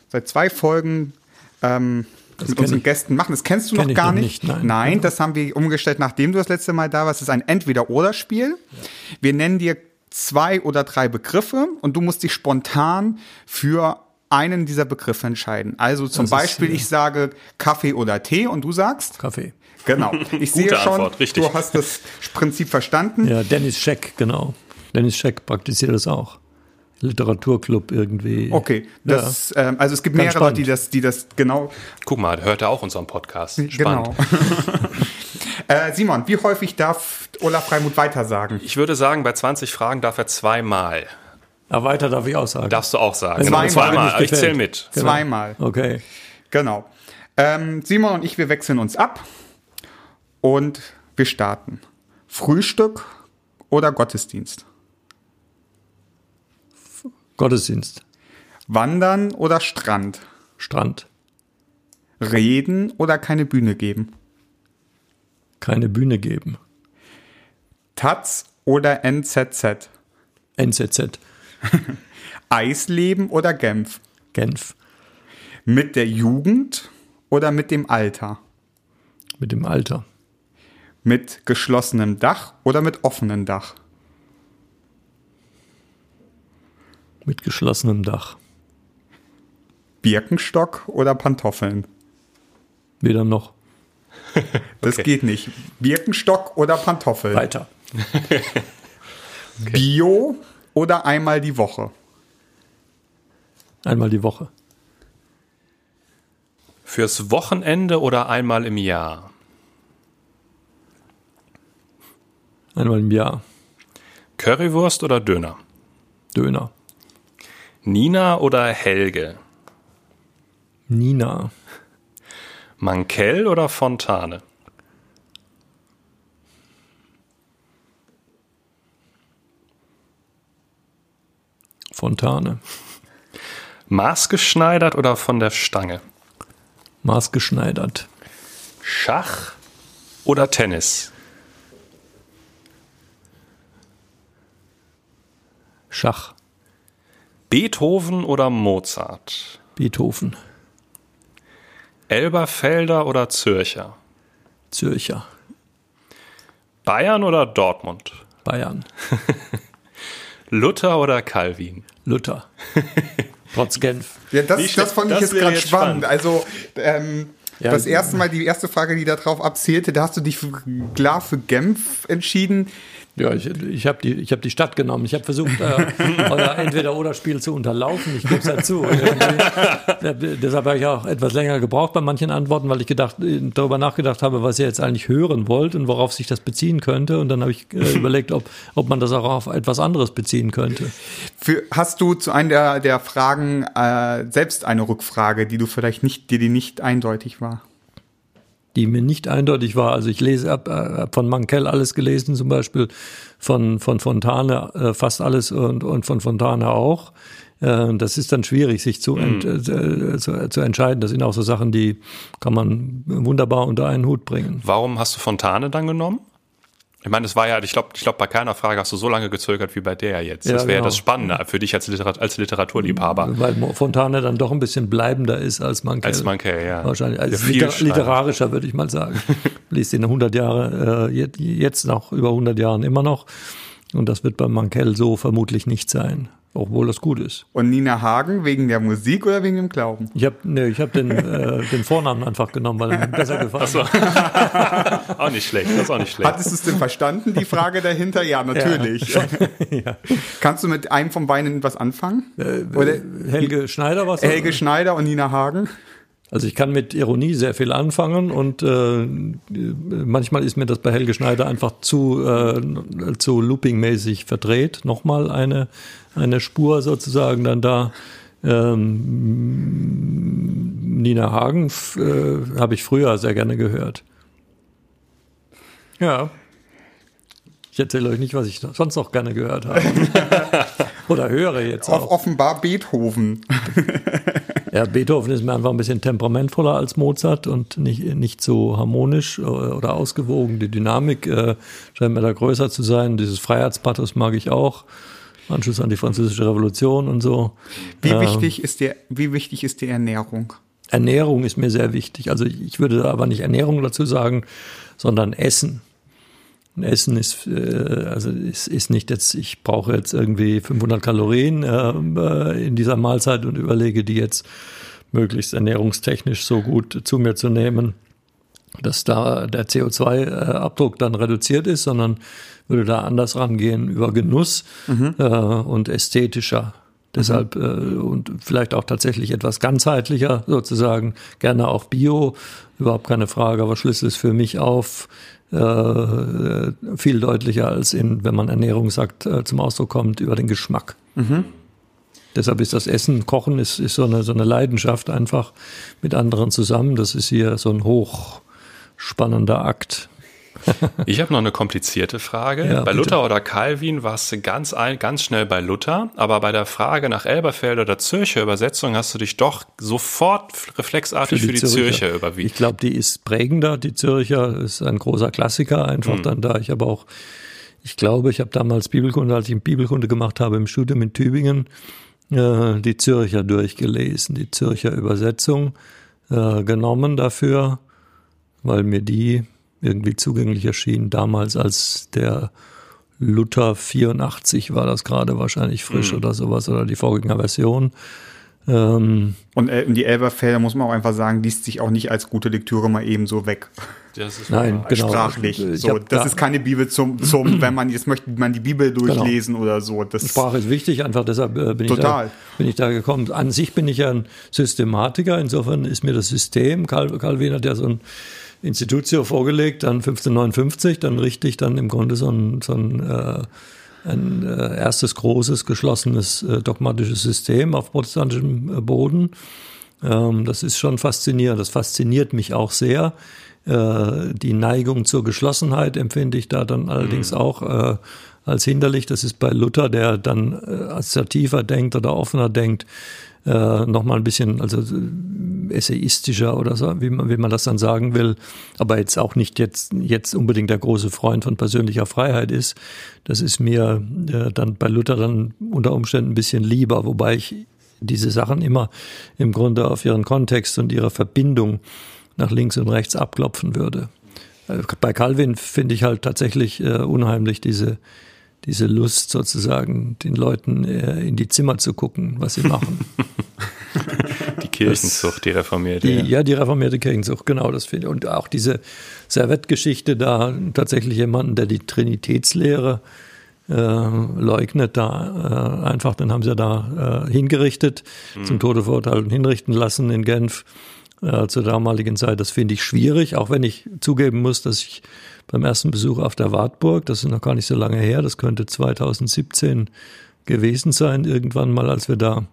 seit zwei Folgen ähm, mit unseren ich. Gästen machen. Das kennst du Kenn noch gar nicht. nicht. Nein, Nein das haben wir umgestellt, nachdem du das letzte Mal da warst. Das ist ein Entweder-Oder-Spiel. Ja. Wir nennen dir zwei oder drei Begriffe und du musst dich spontan für einen dieser Begriffe entscheiden. Also zum das Beispiel, ich sage Kaffee oder Tee und du sagst? Kaffee. Genau. Ich sehe schon, Antwort, richtig. du hast das Prinzip verstanden. Ja, Dennis Scheck, genau. Dennis Scheck praktiziert das auch. Literaturclub irgendwie. Okay, das, ja. ähm, also es gibt Ganz mehrere Leute, die das, die das genau. Guck mal, hört er auch unseren Podcast. Spannend. Genau. äh, Simon, wie häufig darf Olaf Freimuth weitersagen? Ich würde sagen, bei 20 Fragen darf er zweimal. Aber weiter darf ich auch sagen. Darfst du auch sagen. Genau, zweimal. zweimal. Ich zähle mit. Genau. Zweimal. Okay. Genau. Ähm, Simon und ich, wir wechseln uns ab und wir starten. Frühstück oder Gottesdienst? Gottesdienst. Wandern oder Strand? Strand. Reden oder keine Bühne geben? Keine Bühne geben. Taz oder NZZ? NZZ. Eisleben oder Genf? Genf. Mit der Jugend oder mit dem Alter? Mit dem Alter. Mit geschlossenem Dach oder mit offenem Dach? Mit geschlossenem Dach. Birkenstock oder Pantoffeln? Weder noch. Das okay. geht nicht. Birkenstock oder Pantoffeln? Weiter. okay. Bio oder einmal die Woche? Einmal die Woche. Fürs Wochenende oder einmal im Jahr? Einmal im Jahr. Currywurst oder Döner? Döner. Nina oder Helge? Nina. Mankell oder Fontane? Fontane. Maßgeschneidert oder von der Stange? Maßgeschneidert. Schach oder Tennis? Schach. Beethoven oder Mozart? Beethoven. Elberfelder oder Zürcher? Zürcher. Bayern oder Dortmund? Bayern. Luther oder Calvin? Luther. Trotz Genf. Ja, das, das fand ich jetzt gerade spannend. spannend. Also, ähm, ja, das erste Mal, die erste Frage, die darauf abzielte, da hast du dich klar für Genf entschieden. Ja, ich, ich habe die, hab die Stadt genommen. Ich habe versucht, äh, euer Entweder-Oder-Spiel zu unterlaufen. Ich gebe es dazu. Deshalb habe ich auch etwas länger gebraucht bei manchen Antworten, weil ich gedacht, darüber nachgedacht habe, was ihr jetzt eigentlich hören wollt und worauf sich das beziehen könnte. Und dann habe ich äh, überlegt, ob, ob man das auch auf etwas anderes beziehen könnte. Für, hast du zu einer der, der Fragen äh, selbst eine Rückfrage, die du vielleicht nicht, dir die nicht eindeutig war? Die mir nicht eindeutig war. Also ich lese ab, ab von Mankell alles gelesen, zum Beispiel von, von Fontane äh, fast alles und, und von Fontane auch. Äh, das ist dann schwierig, sich zu, ent, mhm. äh, zu, zu, entscheiden. Das sind auch so Sachen, die kann man wunderbar unter einen Hut bringen. Warum hast du Fontane dann genommen? Ich meine, es war ja, ich glaube, ich glaube, bei keiner Frage hast du so lange gezögert wie bei der jetzt. Ja, das wäre genau. das Spannende für dich als, Literat als Literaturliebhaber. Weil Fontane dann doch ein bisschen bleibender ist als Mankell. Als Mankell, ja. Wahrscheinlich. Als ja, liter literarischer, würde ich mal sagen. Liest ihn 100 Jahre, äh, jetzt noch über 100 Jahren immer noch. Und das wird bei Mankell so vermutlich nicht sein. Obwohl das gut ist. Und Nina Hagen wegen der Musik oder wegen dem Glauben? Ich habe nee, hab den, äh, den Vornamen einfach genommen, weil er mir besser gefallen so. auch nicht schlecht, das ist auch nicht schlecht. Hattest du es denn verstanden, die Frage dahinter? Ja, natürlich. Ja, ja. Kannst du mit einem von beiden was anfangen? Äh, oder Helge Schneider was? Helge Schneider und Nina Hagen? Also ich kann mit Ironie sehr viel anfangen und äh, manchmal ist mir das bei Helge Schneider einfach zu, äh, zu loopingmäßig verdreht. Nochmal eine, eine Spur sozusagen dann da. Ähm, Nina Hagen äh, habe ich früher sehr gerne gehört. Ja. Ich erzähle euch nicht, was ich sonst noch gerne gehört habe. Oder höre jetzt auch. Offenbar Beethoven. ja, Beethoven ist mir einfach ein bisschen temperamentvoller als Mozart und nicht, nicht so harmonisch oder ausgewogen. Die Dynamik äh, scheint mir da größer zu sein. Dieses Freiheitspathos mag ich auch. Anschluss an die französische Revolution und so. Wie ähm, wichtig ist der, wie wichtig ist die Ernährung? Ernährung ist mir sehr wichtig. Also ich würde aber nicht Ernährung dazu sagen, sondern Essen. Essen ist, äh, also ist, ist nicht jetzt, ich brauche jetzt irgendwie 500 Kalorien äh, in dieser Mahlzeit und überlege, die jetzt möglichst ernährungstechnisch so gut zu mir zu nehmen, dass da der CO2-Abdruck dann reduziert ist, sondern würde da anders rangehen über Genuss mhm. äh, und ästhetischer. Deshalb mhm. äh, und vielleicht auch tatsächlich etwas ganzheitlicher sozusagen, gerne auch Bio, überhaupt keine Frage, aber Schlüssel ist für mich auf äh, viel deutlicher als in, wenn man Ernährung sagt, äh, zum Ausdruck kommt, über den Geschmack. Mhm. Deshalb ist das Essen, Kochen ist, ist so, eine, so eine Leidenschaft einfach mit anderen zusammen. Das ist hier so ein hochspannender Akt. Ich habe noch eine komplizierte Frage. Ja, bei bitte. Luther oder Calvin warst du ganz, ein, ganz schnell bei Luther, aber bei der Frage nach Elberfeld oder Zürcher Übersetzung hast du dich doch sofort reflexartig für die, für die Zürcher. Zürcher überwiesen. Ich glaube, die ist prägender. Die Zürcher ist ein großer Klassiker einfach mhm. dann da. Ich habe auch, ich glaube, ich habe damals Bibelkunde, als ich Bibelkunde gemacht habe im Studium in Tübingen, äh, die Zürcher durchgelesen, die Zürcher Übersetzung äh, genommen dafür, weil mir die irgendwie zugänglich erschien, damals als der Luther 84 war das gerade wahrscheinlich frisch mhm. oder sowas oder die Vorgängerversion. Ähm, und äh, die Elberfelder, muss man auch einfach sagen, liest sich auch nicht als gute Lektüre mal eben so weg. Nein, genau. Sprachlich. So, das da, ist keine Bibel zum, zum, wenn man jetzt möchte man die Bibel genau. durchlesen genau. oder so. Das Sprache ist wichtig, einfach deshalb äh, bin, total. Ich da, bin ich da gekommen. An sich bin ich ja ein Systematiker, insofern ist mir das System, Wien hat ja so ein Institutio vorgelegt, dann 1559, dann richtig dann im Grunde so ein, so ein, äh, ein äh, erstes großes, geschlossenes äh, dogmatisches System auf protestantischem äh, Boden. Ähm, das ist schon faszinierend. Das fasziniert mich auch sehr. Äh, die Neigung zur Geschlossenheit empfinde ich da dann allerdings mhm. auch äh, als hinderlich. Das ist bei Luther, der dann assoziativer denkt oder offener denkt, äh, nochmal ein bisschen, also äh, essayistischer oder so, wie man, wie man das dann sagen will, aber jetzt auch nicht jetzt, jetzt unbedingt der große Freund von persönlicher Freiheit ist. Das ist mir äh, dann bei Luther dann unter Umständen ein bisschen lieber, wobei ich diese Sachen immer im Grunde auf ihren Kontext und ihre Verbindung nach links und rechts abklopfen würde. Äh, bei Calvin finde ich halt tatsächlich äh, unheimlich diese diese Lust sozusagen, den Leuten äh, in die Zimmer zu gucken, was sie machen. die Kirchenzucht, die reformierte. Die, ja, die reformierte Kirchenzucht, genau, das finde ich. Und auch diese Servettgeschichte da, tatsächlich jemanden, der die Trinitätslehre äh, leugnet, da äh, einfach, dann haben sie da äh, hingerichtet, mhm. zum Tode verurteilt und hinrichten lassen in Genf äh, zur damaligen Zeit. Das finde ich schwierig, auch wenn ich zugeben muss, dass ich beim ersten Besuch auf der Wartburg. Das ist noch gar nicht so lange her. Das könnte 2017 gewesen sein, irgendwann mal, als wir da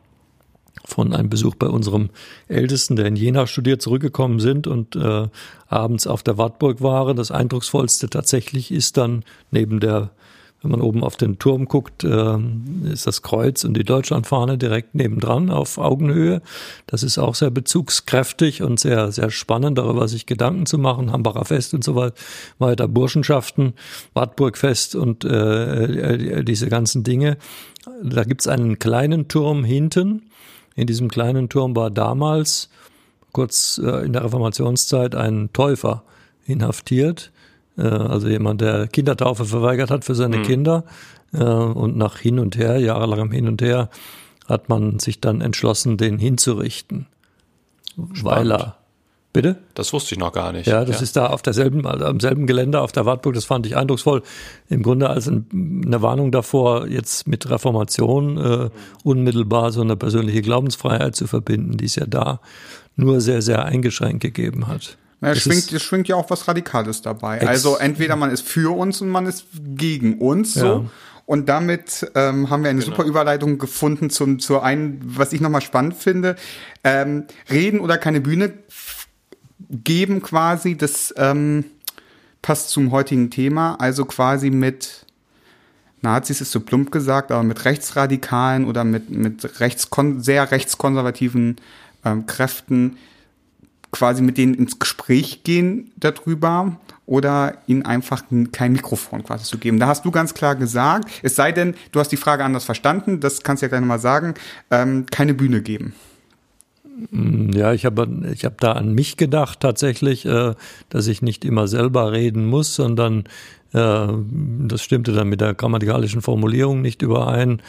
von einem Besuch bei unserem Ältesten, der in Jena studiert, zurückgekommen sind und äh, abends auf der Wartburg waren. Das Eindrucksvollste tatsächlich ist dann neben der wenn man oben auf den Turm guckt, äh, ist das Kreuz und die Deutschlandfahne direkt nebendran auf Augenhöhe. Das ist auch sehr bezugskräftig und sehr, sehr spannend, darüber sich Gedanken zu machen. Hambacher Fest und so weiter, Burschenschaften, Wartburgfest und äh, äh, diese ganzen Dinge. Da gibt's einen kleinen Turm hinten. In diesem kleinen Turm war damals, kurz äh, in der Reformationszeit, ein Täufer inhaftiert äh, also jemand, der Kindertaufe verweigert hat für seine mhm. Kinder. Äh, und nach hin und her, jahrelangem Hin und Her, hat man sich dann entschlossen, den hinzurichten. Spannend. Weil er Bitte? Das wusste ich noch gar nicht. Ja, das ja. ist da auf derselben, also am selben Gelände auf der Wartburg. Das fand ich eindrucksvoll. Im Grunde als eine Warnung davor, jetzt mit Reformation äh, unmittelbar so eine persönliche Glaubensfreiheit zu verbinden. Die ist ja da. nur sehr, sehr eingeschränkt gegeben hat. Na, es, schwingt, es schwingt ja auch was Radikales dabei. Also entweder man ist für uns und man ist gegen uns so. Ja. Und damit ähm, haben wir eine genau. super Überleitung gefunden zum, zu einen, was ich nochmal spannend finde. Ähm, reden oder keine Bühne geben quasi, das ähm, passt zum heutigen Thema. Also quasi mit Nazis ist so plump gesagt, aber mit Rechtsradikalen oder mit, mit rechtskon sehr rechtskonservativen ähm, Kräften quasi mit denen ins Gespräch gehen darüber oder ihnen einfach kein Mikrofon quasi zu geben. Da hast du ganz klar gesagt, es sei denn, du hast die Frage anders verstanden, das kannst du ja gleich nochmal sagen, ähm, keine Bühne geben. Mm, ja, ich habe ich hab da an mich gedacht tatsächlich, äh, dass ich nicht immer selber reden muss, sondern äh, das stimmte dann mit der grammatikalischen Formulierung nicht überein.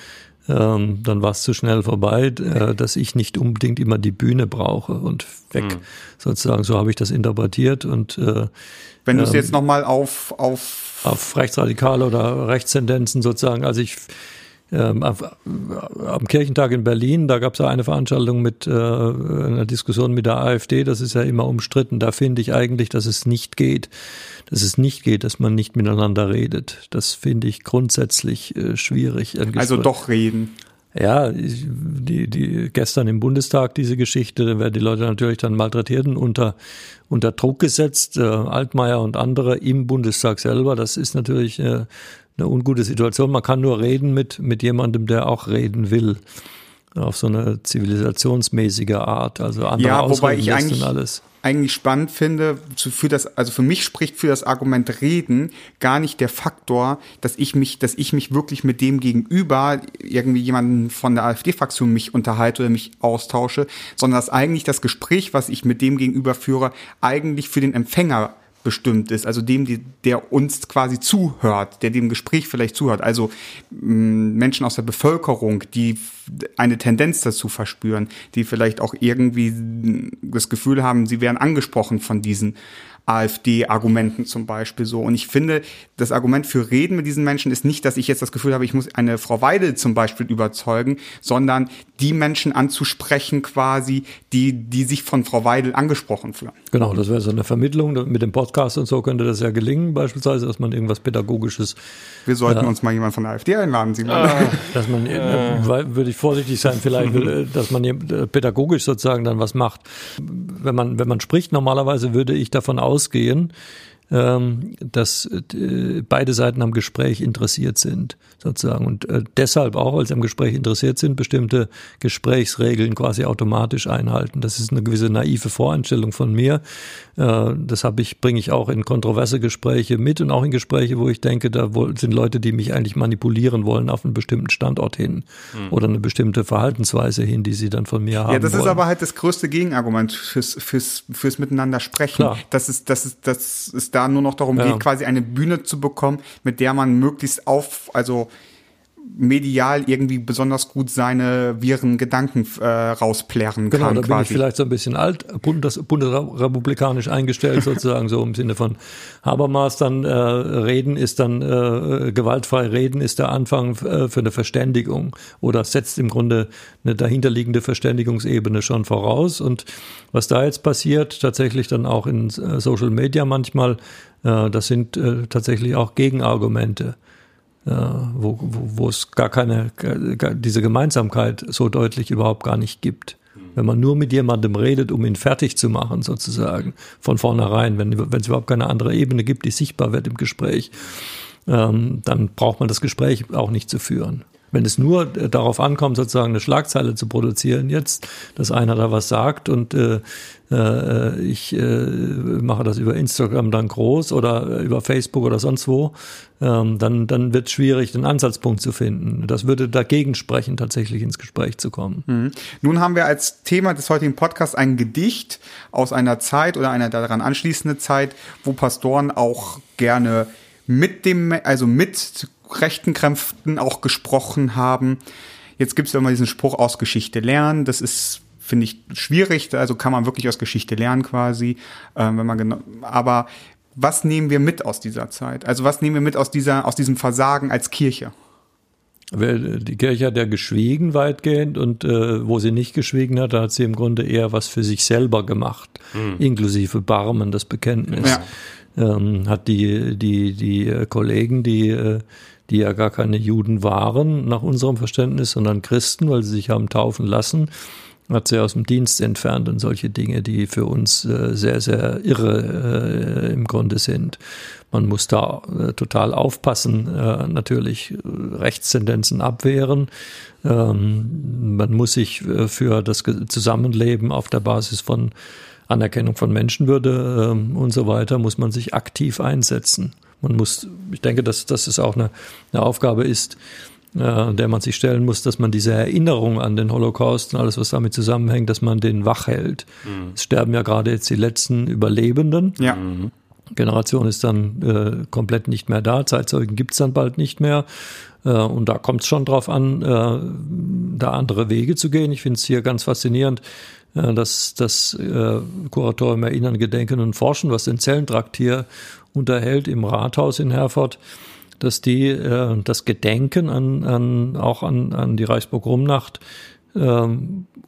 Ähm, dann war es zu schnell vorbei, äh, dass ich nicht unbedingt immer die Bühne brauche und weg. Mhm. Sozusagen, so habe ich das interpretiert. Und äh, wenn du es ähm, jetzt nochmal auf, auf auf Rechtsradikale oder Rechtstendenzen sozusagen, also ich ähm, am Kirchentag in Berlin, da gab es ja eine Veranstaltung mit äh, einer Diskussion mit der AfD, das ist ja immer umstritten. Da finde ich eigentlich, dass es nicht geht, dass es nicht geht, dass man nicht miteinander redet. Das finde ich grundsätzlich äh, schwierig. Also doch reden. Ja, die, die gestern im Bundestag diese Geschichte, da werden die Leute natürlich dann malträtiert und unter, unter Druck gesetzt, äh, Altmaier und andere im Bundestag selber. Das ist natürlich äh, eine ungute Situation. Man kann nur reden mit, mit jemandem, der auch reden will. Auf so eine zivilisationsmäßige Art. Also andere ja, wobei ich eigentlich, alles. eigentlich spannend finde, für das, also für mich spricht für das Argument Reden gar nicht der Faktor, dass ich mich, dass ich mich wirklich mit dem gegenüber irgendwie jemanden von der AfD-Fraktion mich unterhalte oder mich austausche, sondern dass eigentlich das Gespräch, was ich mit dem gegenüber führe, eigentlich für den Empfänger bestimmt ist, also dem, die, der uns quasi zuhört, der dem Gespräch vielleicht zuhört, also Menschen aus der Bevölkerung, die eine Tendenz dazu verspüren, die vielleicht auch irgendwie das Gefühl haben, sie werden angesprochen von diesen AfD-Argumenten zum Beispiel so. Und ich finde, das Argument für Reden mit diesen Menschen ist nicht, dass ich jetzt das Gefühl habe, ich muss eine Frau Weidel zum Beispiel überzeugen, sondern die Menschen anzusprechen quasi, die, die sich von Frau Weidel angesprochen fühlen. Genau, das wäre so eine Vermittlung. Mit dem Podcast und so könnte das ja gelingen, beispielsweise, dass man irgendwas Pädagogisches. Wir sollten äh, uns mal jemand von der AfD einladen, Simon. Äh, dass man, äh, würde ich vorsichtig sein, vielleicht, äh, dass man äh, pädagogisch sozusagen dann was macht. Wenn man, wenn man spricht, normalerweise würde ich davon aus, ausgehen, dass äh, beide Seiten am Gespräch interessiert sind, sozusagen. Und äh, deshalb auch, weil sie am Gespräch interessiert sind, bestimmte Gesprächsregeln quasi automatisch einhalten. Das ist eine gewisse naive Voreinstellung von mir. Äh, das habe ich, bringe ich auch in kontroverse Gespräche mit und auch in Gespräche, wo ich denke, da sind Leute, die mich eigentlich manipulieren wollen auf einen bestimmten Standort hin mhm. oder eine bestimmte Verhaltensweise hin, die sie dann von mir haben. Ja, das wollen. ist aber halt das größte Gegenargument fürs, fürs, fürs Miteinander sprechen. Klar. Das ist, das ist, das ist da nur noch darum ja. geht, quasi eine Bühne zu bekommen, mit der man möglichst auf, also medial irgendwie besonders gut seine wirren Gedanken äh, rausplärren genau, kann. Genau, da quasi. bin ich vielleicht so ein bisschen alt, bundes, bundesrepublikanisch eingestellt sozusagen, so im Sinne von Habermas dann äh, reden ist dann äh, gewaltfrei reden ist der Anfang äh, für eine Verständigung oder setzt im Grunde eine dahinterliegende Verständigungsebene schon voraus und was da jetzt passiert, tatsächlich dann auch in Social Media manchmal, äh, das sind äh, tatsächlich auch Gegenargumente wo, wo, wo es gar keine, diese Gemeinsamkeit so deutlich überhaupt gar nicht gibt. Wenn man nur mit jemandem redet, um ihn fertig zu machen, sozusagen, von vornherein, wenn, wenn es überhaupt keine andere Ebene gibt, die sichtbar wird im Gespräch, ähm, dann braucht man das Gespräch auch nicht zu führen. Wenn es nur darauf ankommt, sozusagen eine Schlagzeile zu produzieren, jetzt, dass einer da was sagt und äh, äh, ich äh, mache das über Instagram dann groß oder über Facebook oder sonst wo, ähm, dann, dann wird es schwierig, den Ansatzpunkt zu finden. Das würde dagegen sprechen, tatsächlich ins Gespräch zu kommen. Mhm. Nun haben wir als Thema des heutigen Podcasts ein Gedicht aus einer Zeit oder einer daran anschließenden Zeit, wo Pastoren auch gerne mit dem, also mit rechten Kräften auch gesprochen haben. Jetzt gibt es immer diesen Spruch aus Geschichte lernen. Das ist finde ich schwierig. Also kann man wirklich aus Geschichte lernen quasi, äh, wenn man genau. Aber was nehmen wir mit aus dieser Zeit? Also was nehmen wir mit aus dieser aus diesem Versagen als Kirche? Die Kirche hat ja geschwiegen weitgehend und äh, wo sie nicht geschwiegen hat, hat sie im Grunde eher was für sich selber gemacht, mhm. inklusive Barmen, das Bekenntnis. Ja. Ähm, hat die, die, die äh, Kollegen, die, äh, die ja gar keine Juden waren, nach unserem Verständnis, sondern Christen, weil sie sich haben taufen lassen, hat sie aus dem Dienst entfernt und solche Dinge, die für uns äh, sehr, sehr irre äh, im Grunde sind. Man muss da äh, total aufpassen, äh, natürlich äh, Rechtstendenzen abwehren. Ähm, man muss sich äh, für das Zusammenleben auf der Basis von Anerkennung von Menschenwürde ähm, und so weiter, muss man sich aktiv einsetzen. Man muss, ich denke, dass, dass es auch eine, eine Aufgabe ist, äh, der man sich stellen muss, dass man diese Erinnerung an den Holocaust und alles, was damit zusammenhängt, dass man den wach hält. Mhm. Es sterben ja gerade jetzt die letzten Überlebenden. Ja. Mhm. Generation ist dann äh, komplett nicht mehr da, Zeitzeugen gibt's dann bald nicht mehr. Äh, und da kommt es schon drauf an, äh, da andere Wege zu gehen. Ich finde es hier ganz faszinierend, äh, dass das äh, Kuratorium Erinnern, Gedenken und Forschen, was den Zellentrakt hier unterhält im Rathaus in Herford, dass die äh, das Gedenken an, an auch an, an die Reichspogromnacht äh,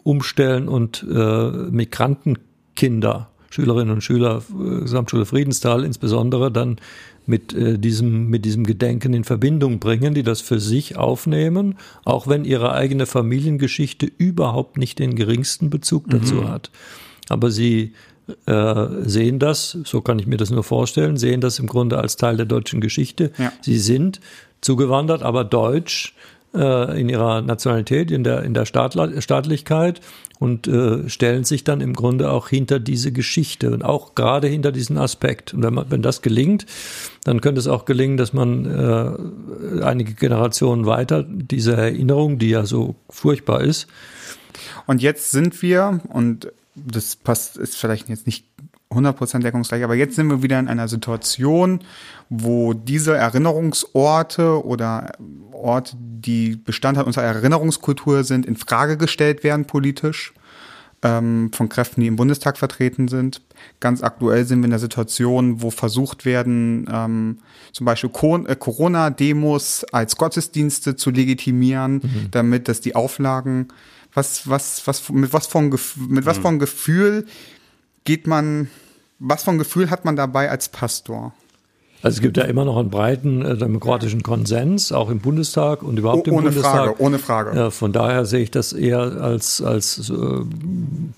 umstellen und äh, Migrantenkinder, Schülerinnen und Schüler äh, Gesamtschule Friedenstal insbesondere dann mit äh, diesem mit diesem Gedenken in Verbindung bringen, die das für sich aufnehmen, auch wenn ihre eigene Familiengeschichte überhaupt nicht den geringsten Bezug dazu mhm. hat. Aber sie äh, sehen das, so kann ich mir das nur vorstellen, sehen das im Grunde als Teil der deutschen Geschichte. Ja. Sie sind zugewandert, aber deutsch äh, in ihrer Nationalität, in der, in der Staatla Staatlichkeit und äh, stellen sich dann im Grunde auch hinter diese Geschichte und auch gerade hinter diesen Aspekt. Und wenn, man, wenn das gelingt, dann könnte es auch gelingen, dass man äh, einige Generationen weiter diese Erinnerung, die ja so furchtbar ist. Und jetzt sind wir, und das passt, ist vielleicht jetzt nicht 100% deckungsgleich, aber jetzt sind wir wieder in einer Situation, wo diese Erinnerungsorte oder Orte, die Bestandteil unserer Erinnerungskultur sind, in Frage gestellt werden politisch ähm, von Kräften, die im Bundestag vertreten sind. Ganz aktuell sind wir in der Situation, wo versucht werden, ähm, zum Beispiel äh, Corona-Demos als Gottesdienste zu legitimieren, mhm. damit dass die Auflagen was, was, was, mit was von, mit was von Gefühl geht man, was von Gefühl hat man dabei als Pastor? Also es gibt ja immer noch einen breiten äh, demokratischen Konsens, auch im Bundestag und überhaupt oh, im Bundestag. Frage, ohne Frage. Ja, von daher sehe ich das eher als, als äh,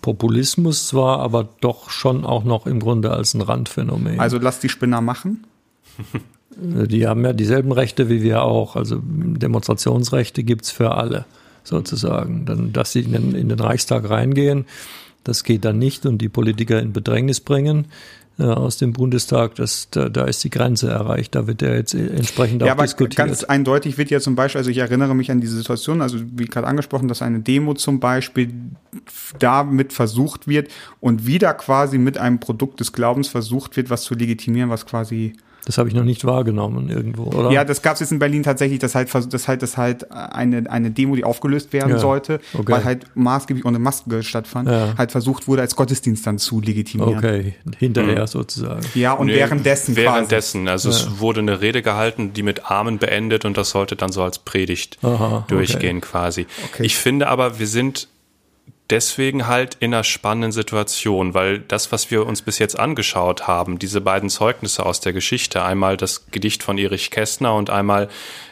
Populismus zwar, aber doch schon auch noch im Grunde als ein Randphänomen. Also lass die Spinner machen? Äh, die haben ja dieselben Rechte wie wir auch. Also Demonstrationsrechte gibt es für alle sozusagen. Dann, dass sie in den, in den Reichstag reingehen, das geht dann nicht und die Politiker in Bedrängnis bringen äh, aus dem Bundestag, das, da, da ist die Grenze erreicht. Da wird ja jetzt entsprechend ja, auch aber diskutiert. Ganz eindeutig wird ja zum Beispiel, also ich erinnere mich an diese Situation, also wie gerade angesprochen, dass eine Demo zum Beispiel damit versucht wird und wieder quasi mit einem Produkt des Glaubens versucht wird, was zu legitimieren, was quasi das habe ich noch nicht wahrgenommen irgendwo, oder? Ja, das gab es jetzt in Berlin tatsächlich, dass halt, dass halt, dass halt eine, eine Demo, die aufgelöst werden ja, sollte, okay. weil halt maßgeblich ohne Maske stattfand, ja. halt versucht wurde, als Gottesdienst dann zu legitimieren. Okay, hinterher mhm. sozusagen. Ja, und nee, währenddessen. Währenddessen. Quasi. Also ja. es wurde eine Rede gehalten, die mit Amen beendet und das sollte dann so als Predigt Aha, durchgehen okay. quasi. Okay. Ich finde aber, wir sind deswegen halt in einer spannenden Situation, weil das, was wir uns bis jetzt angeschaut haben, diese beiden Zeugnisse aus der Geschichte, einmal das Gedicht von Erich Kästner und einmal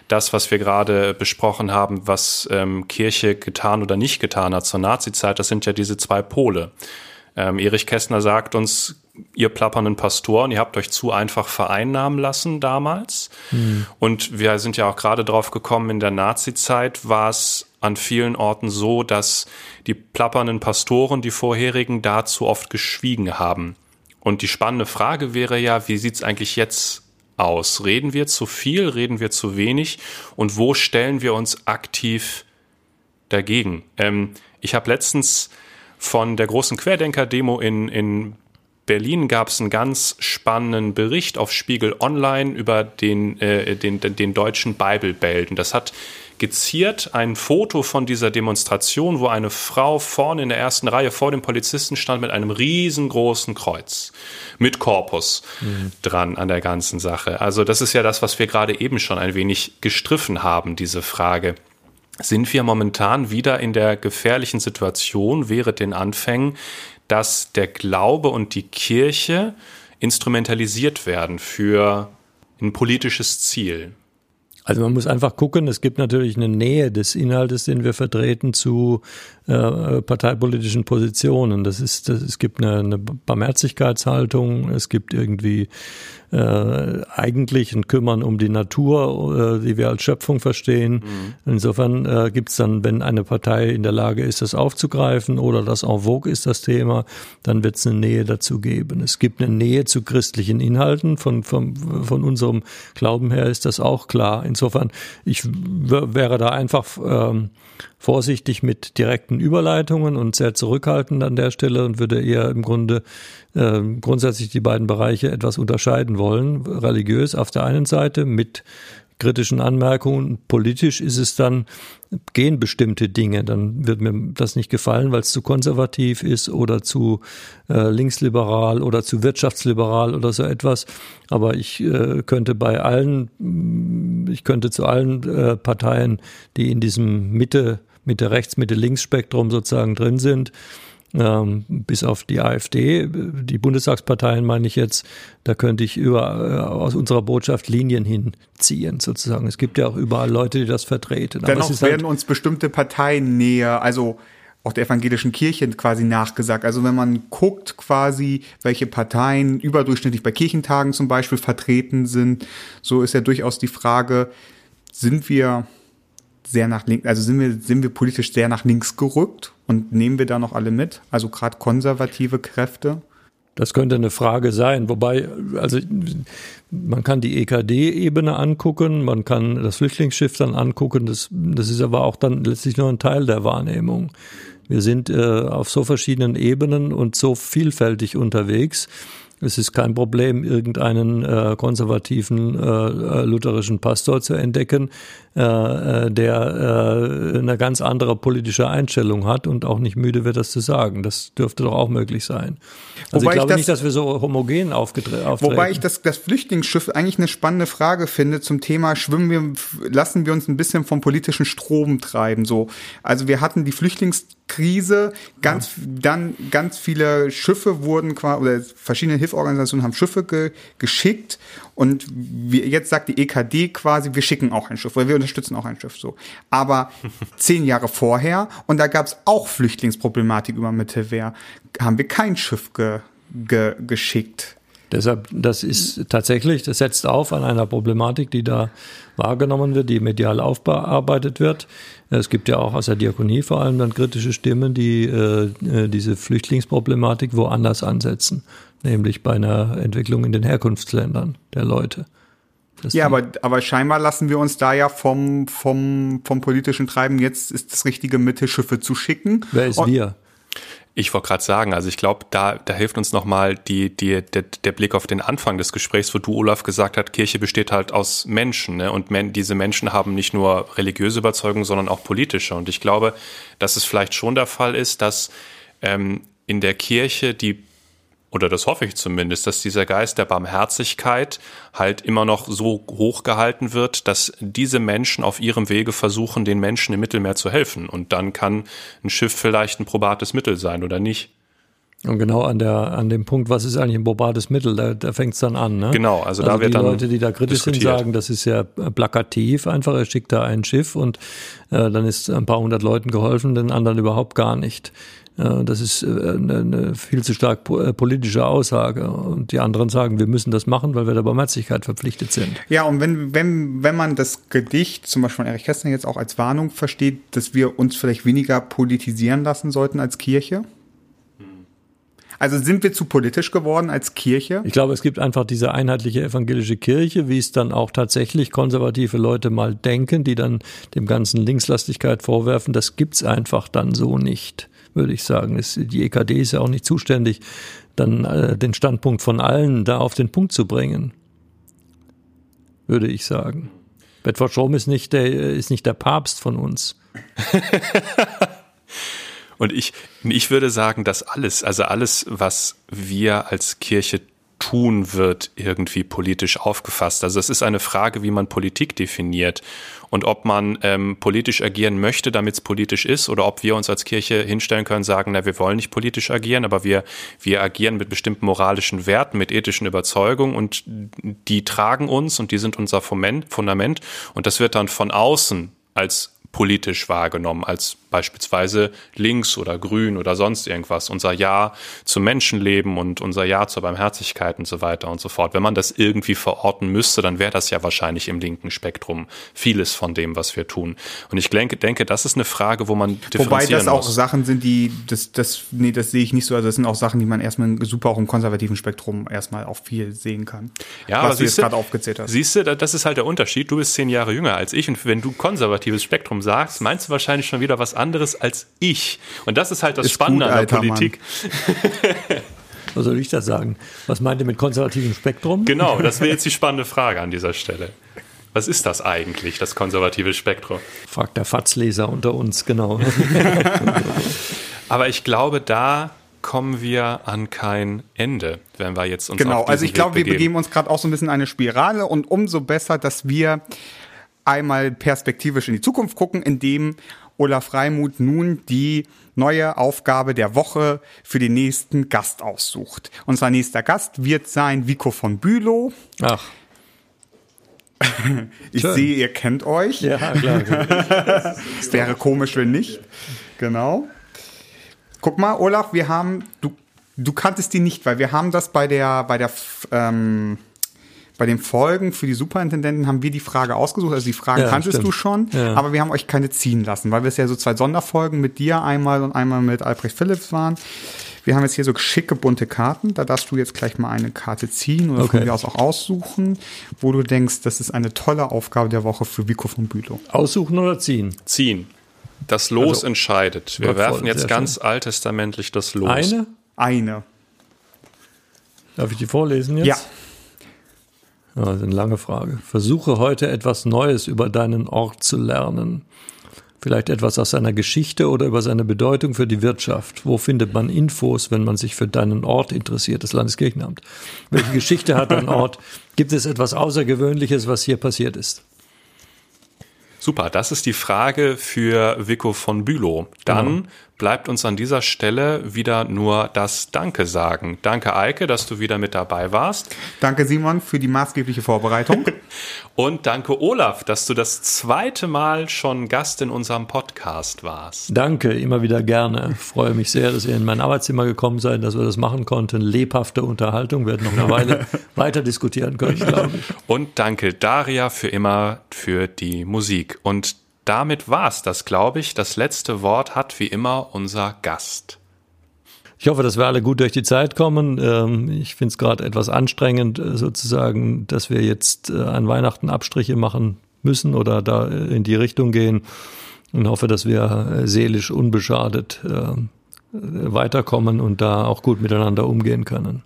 das, was wir gerade besprochen haben, was ähm, Kirche getan oder nicht getan hat zur Nazizeit, das sind ja diese zwei Pole. Ähm, Erich Kästner sagt uns, ihr plappernden Pastoren, ihr habt euch zu einfach vereinnahmen lassen damals. Mhm. Und wir sind ja auch gerade drauf gekommen, in der Nazizeit war es an vielen Orten so, dass die plappernden Pastoren, die vorherigen, dazu oft geschwiegen haben. Und die spannende Frage wäre ja, wie sieht's eigentlich jetzt aus? Reden wir zu viel, reden wir zu wenig und wo stellen wir uns aktiv dagegen? Ähm, ich habe letztens von der großen Querdenker-Demo in, in Berlin gab es einen ganz spannenden Bericht auf Spiegel Online über den, äh, den, den, den deutschen Bible Belt. Und das hat geziert ein Foto von dieser Demonstration, wo eine Frau vorne in der ersten Reihe vor dem Polizisten stand mit einem riesengroßen Kreuz mit Korpus mhm. dran an der ganzen Sache. Also das ist ja das, was wir gerade eben schon ein wenig gestriffen haben, diese Frage. Sind wir momentan wieder in der gefährlichen Situation während den Anfängen, dass der Glaube und die Kirche instrumentalisiert werden für ein politisches Ziel? Also man muss einfach gucken, es gibt natürlich eine Nähe des Inhaltes, den wir vertreten, zu äh, parteipolitischen Positionen. Das ist, das, es gibt eine, eine Barmherzigkeitshaltung, es gibt irgendwie äh, eigentlich ein Kümmern um die Natur, äh, die wir als Schöpfung verstehen. Mhm. Insofern äh, gibt es dann, wenn eine Partei in der Lage ist, das aufzugreifen oder das en vogue ist, das Thema, dann wird es eine Nähe dazu geben. Es gibt eine Nähe zu christlichen Inhalten. Von, von, von unserem Glauben her ist das auch klar. Insofern, ich wäre da einfach ähm, vorsichtig mit direkten Überleitungen und sehr zurückhaltend an der Stelle und würde eher im Grunde äh, grundsätzlich die beiden Bereiche etwas unterscheiden wollen. Religiös auf der einen Seite mit kritischen Anmerkungen. Politisch ist es dann, gehen bestimmte Dinge. Dann wird mir das nicht gefallen, weil es zu konservativ ist oder zu äh, linksliberal oder zu wirtschaftsliberal oder so etwas. Aber ich äh, könnte bei allen, ich könnte zu allen äh, Parteien, die in diesem Mitte, Mitte-Rechts, Mitte-Links-Spektrum sozusagen drin sind, ähm, bis auf die AfD, die Bundestagsparteien meine ich jetzt, da könnte ich über, äh, aus unserer Botschaft Linien hinziehen sozusagen. Es gibt ja auch überall Leute, die das vertreten. Dennoch halt werden halt uns bestimmte Parteien näher, also auch der evangelischen Kirche quasi nachgesagt. Also wenn man guckt quasi, welche Parteien überdurchschnittlich bei Kirchentagen zum Beispiel vertreten sind, so ist ja durchaus die Frage, sind wir sehr nach links, also sind wir, sind wir politisch sehr nach links gerückt und nehmen wir da noch alle mit? Also gerade konservative Kräfte? Das könnte eine Frage sein. Wobei, also man kann die EKD-Ebene angucken, man kann das Flüchtlingsschiff dann angucken. Das, das ist aber auch dann letztlich nur ein Teil der Wahrnehmung. Wir sind äh, auf so verschiedenen Ebenen und so vielfältig unterwegs, es ist kein Problem, irgendeinen äh, konservativen äh, äh, lutherischen Pastor zu entdecken, äh, äh, der äh, eine ganz andere politische Einstellung hat und auch nicht müde wird, das zu sagen. Das dürfte doch auch möglich sein. Also wobei ich glaube ich das, nicht, dass wir so homogen auftreten. Wobei ich das, das Flüchtlingsschiff eigentlich eine spannende Frage finde zum Thema schwimmen wir, lassen wir uns ein bisschen vom politischen Strom treiben. So, also wir hatten die Flüchtlingskrise, ganz ja. dann ganz viele Schiffe wurden quasi oder verschiedene Hilfsorganisationen haben Schiffe ge, geschickt und wir, jetzt sagt die EKD quasi, wir schicken auch ein Schiff, oder wir unterstützen auch ein Schiff so. Aber zehn Jahre vorher, und da gab es auch Flüchtlingsproblematik über Mittelwehr, haben wir kein Schiff ge, ge, geschickt. Deshalb, das ist tatsächlich, das setzt auf an einer Problematik, die da wahrgenommen wird, die medial aufbearbeitet wird. Es gibt ja auch aus der Diakonie vor allem dann kritische Stimmen, die äh, äh diese Flüchtlingsproblematik woanders ansetzen nämlich bei einer Entwicklung in den Herkunftsländern der Leute. ja, aber, aber scheinbar lassen wir uns da ja vom, vom, vom politischen Treiben jetzt ist das richtige Mittel, Schiffe zu schicken. Wer ist Und, wir? Ich wollte gerade sagen, also ich glaube, da, da hilft uns nochmal die, die, der, der Blick auf den Anfang des Gesprächs, wo du, Olaf, gesagt hast, Kirche besteht halt aus Menschen. Ne? Und men, diese Menschen haben nicht nur religiöse Überzeugungen, sondern auch politische. Und ich glaube, dass es vielleicht schon der Fall ist, dass ähm, in der Kirche die oder das hoffe ich zumindest, dass dieser Geist der Barmherzigkeit halt immer noch so hoch gehalten wird, dass diese Menschen auf ihrem Wege versuchen, den Menschen im Mittelmeer zu helfen. Und dann kann ein Schiff vielleicht ein probates Mittel sein oder nicht. Und genau an der an dem Punkt, was ist eigentlich ein probates Mittel, da, da fängt es dann an. Ne? Genau, also, also da wird die dann Leute, die da kritisch diskutiert. sind, sagen, das ist ja plakativ. Einfach, er schickt da ein Schiff und äh, dann ist ein paar hundert Leuten geholfen, den anderen überhaupt gar nicht. Das ist äh, eine viel zu stark äh, politische Aussage. Und die anderen sagen, wir müssen das machen, weil wir der Barmherzigkeit verpflichtet sind. Ja, und wenn, wenn, wenn man das Gedicht zum Beispiel von Erich Kästner jetzt auch als Warnung versteht, dass wir uns vielleicht weniger politisieren lassen sollten als Kirche? Also sind wir zu politisch geworden als Kirche? Ich glaube, es gibt einfach diese einheitliche evangelische Kirche, wie es dann auch tatsächlich konservative Leute mal denken, die dann dem ganzen Linkslastigkeit vorwerfen. Das gibt's einfach dann so nicht würde ich sagen. Es, die EKD ist ja auch nicht zuständig, dann äh, den Standpunkt von allen da auf den Punkt zu bringen, würde ich sagen. Bedford Strom ist nicht der, ist nicht der Papst von uns. Und ich, ich würde sagen, dass alles, also alles, was wir als Kirche tun, wird irgendwie politisch aufgefasst. Also es ist eine Frage, wie man Politik definiert und ob man ähm, politisch agieren möchte, damit es politisch ist, oder ob wir uns als Kirche hinstellen können, sagen, na, wir wollen nicht politisch agieren, aber wir, wir agieren mit bestimmten moralischen Werten, mit ethischen Überzeugungen und die tragen uns und die sind unser Fundament und das wird dann von außen als politisch wahrgenommen, als beispielsweise links oder grün oder sonst irgendwas, unser Ja zum Menschenleben und unser Ja zur Barmherzigkeit und so weiter und so fort. Wenn man das irgendwie verorten müsste, dann wäre das ja wahrscheinlich im linken Spektrum vieles von dem, was wir tun. Und ich denke, denke das ist eine Frage, wo man differenzieren Wobei das auch muss. Sachen sind, die, das, das, nee, das sehe ich nicht so. Also das sind auch Sachen, die man erstmal super auch im konservativen Spektrum erstmal auch viel sehen kann. Ja, was aber du jetzt gerade aufgezählt hast. Siehst du, das ist halt der Unterschied. Du bist zehn Jahre jünger als ich und wenn du konservatives Spektrum sagst, meinst du wahrscheinlich schon wieder was anderes als ich. Und das ist halt das ist Spannende gut, an der Politik. Was soll ich da sagen? Was meint ihr mit konservativem Spektrum? Genau, das wäre jetzt die spannende Frage an dieser Stelle. Was ist das eigentlich, das konservative Spektrum? Fragt der Fatzleser unter uns, genau. Aber ich glaube, da kommen wir an kein Ende, wenn wir jetzt uns Genau, also ich glaube, wir begeben uns gerade auch so ein bisschen eine Spirale und umso besser, dass wir einmal perspektivisch in die Zukunft gucken, indem Olaf Reimuth nun die neue Aufgabe der Woche für den nächsten Gast aussucht. Unser nächster Gast wird sein Vico von Bülow. Ach. ich Schön. sehe, ihr kennt euch. Ja, klar. Es wäre komisch, wenn nicht. Genau. Guck mal, Olaf, wir haben, du, du kanntest die nicht, weil wir haben das bei der, bei der, ähm, bei den Folgen für die Superintendenten haben wir die Frage ausgesucht. Also die Fragen ja, kanntest stimmt. du schon, ja. aber wir haben euch keine ziehen lassen, weil wir es ja so zwei Sonderfolgen mit dir einmal und einmal mit Albrecht Phillips waren. Wir haben jetzt hier so schicke bunte Karten. Da darfst du jetzt gleich mal eine Karte ziehen oder okay. von mir aus auch aussuchen, wo du denkst, das ist eine tolle Aufgabe der Woche für Vico von Bülow. Aussuchen oder ziehen? Ziehen. Das Los also, entscheidet. Wir werfen jetzt ganz schön. alttestamentlich das Los. Eine? Eine. Darf ich die vorlesen jetzt? Ja. Ja, das ist eine lange Frage. Versuche heute etwas Neues über deinen Ort zu lernen. Vielleicht etwas aus seiner Geschichte oder über seine Bedeutung für die Wirtschaft. Wo findet man Infos, wenn man sich für deinen Ort interessiert, das Landeskirchenamt? Welche Geschichte hat dein Ort? Gibt es etwas Außergewöhnliches, was hier passiert ist? Super, das ist die Frage für Vico von Bülow. Dann genau bleibt uns an dieser Stelle wieder nur das Danke sagen. Danke, Eike, dass du wieder mit dabei warst. Danke, Simon, für die maßgebliche Vorbereitung. Und danke, Olaf, dass du das zweite Mal schon Gast in unserem Podcast warst. Danke, immer wieder gerne. Ich freue mich sehr, dass ihr in mein Arbeitszimmer gekommen seid, dass wir das machen konnten. Lebhafte Unterhaltung. Wir werden noch eine Weile weiter diskutieren können, glaube ich. Und danke, Daria, für immer für die Musik. Und damit war's das, glaube ich. Das letzte Wort hat wie immer unser Gast. Ich hoffe, dass wir alle gut durch die Zeit kommen. Ähm, ich finde es gerade etwas anstrengend, äh, sozusagen, dass wir jetzt äh, an Weihnachten Abstriche machen müssen oder da äh, in die Richtung gehen und hoffe, dass wir seelisch unbeschadet weiterkommen und da auch gut miteinander umgehen können.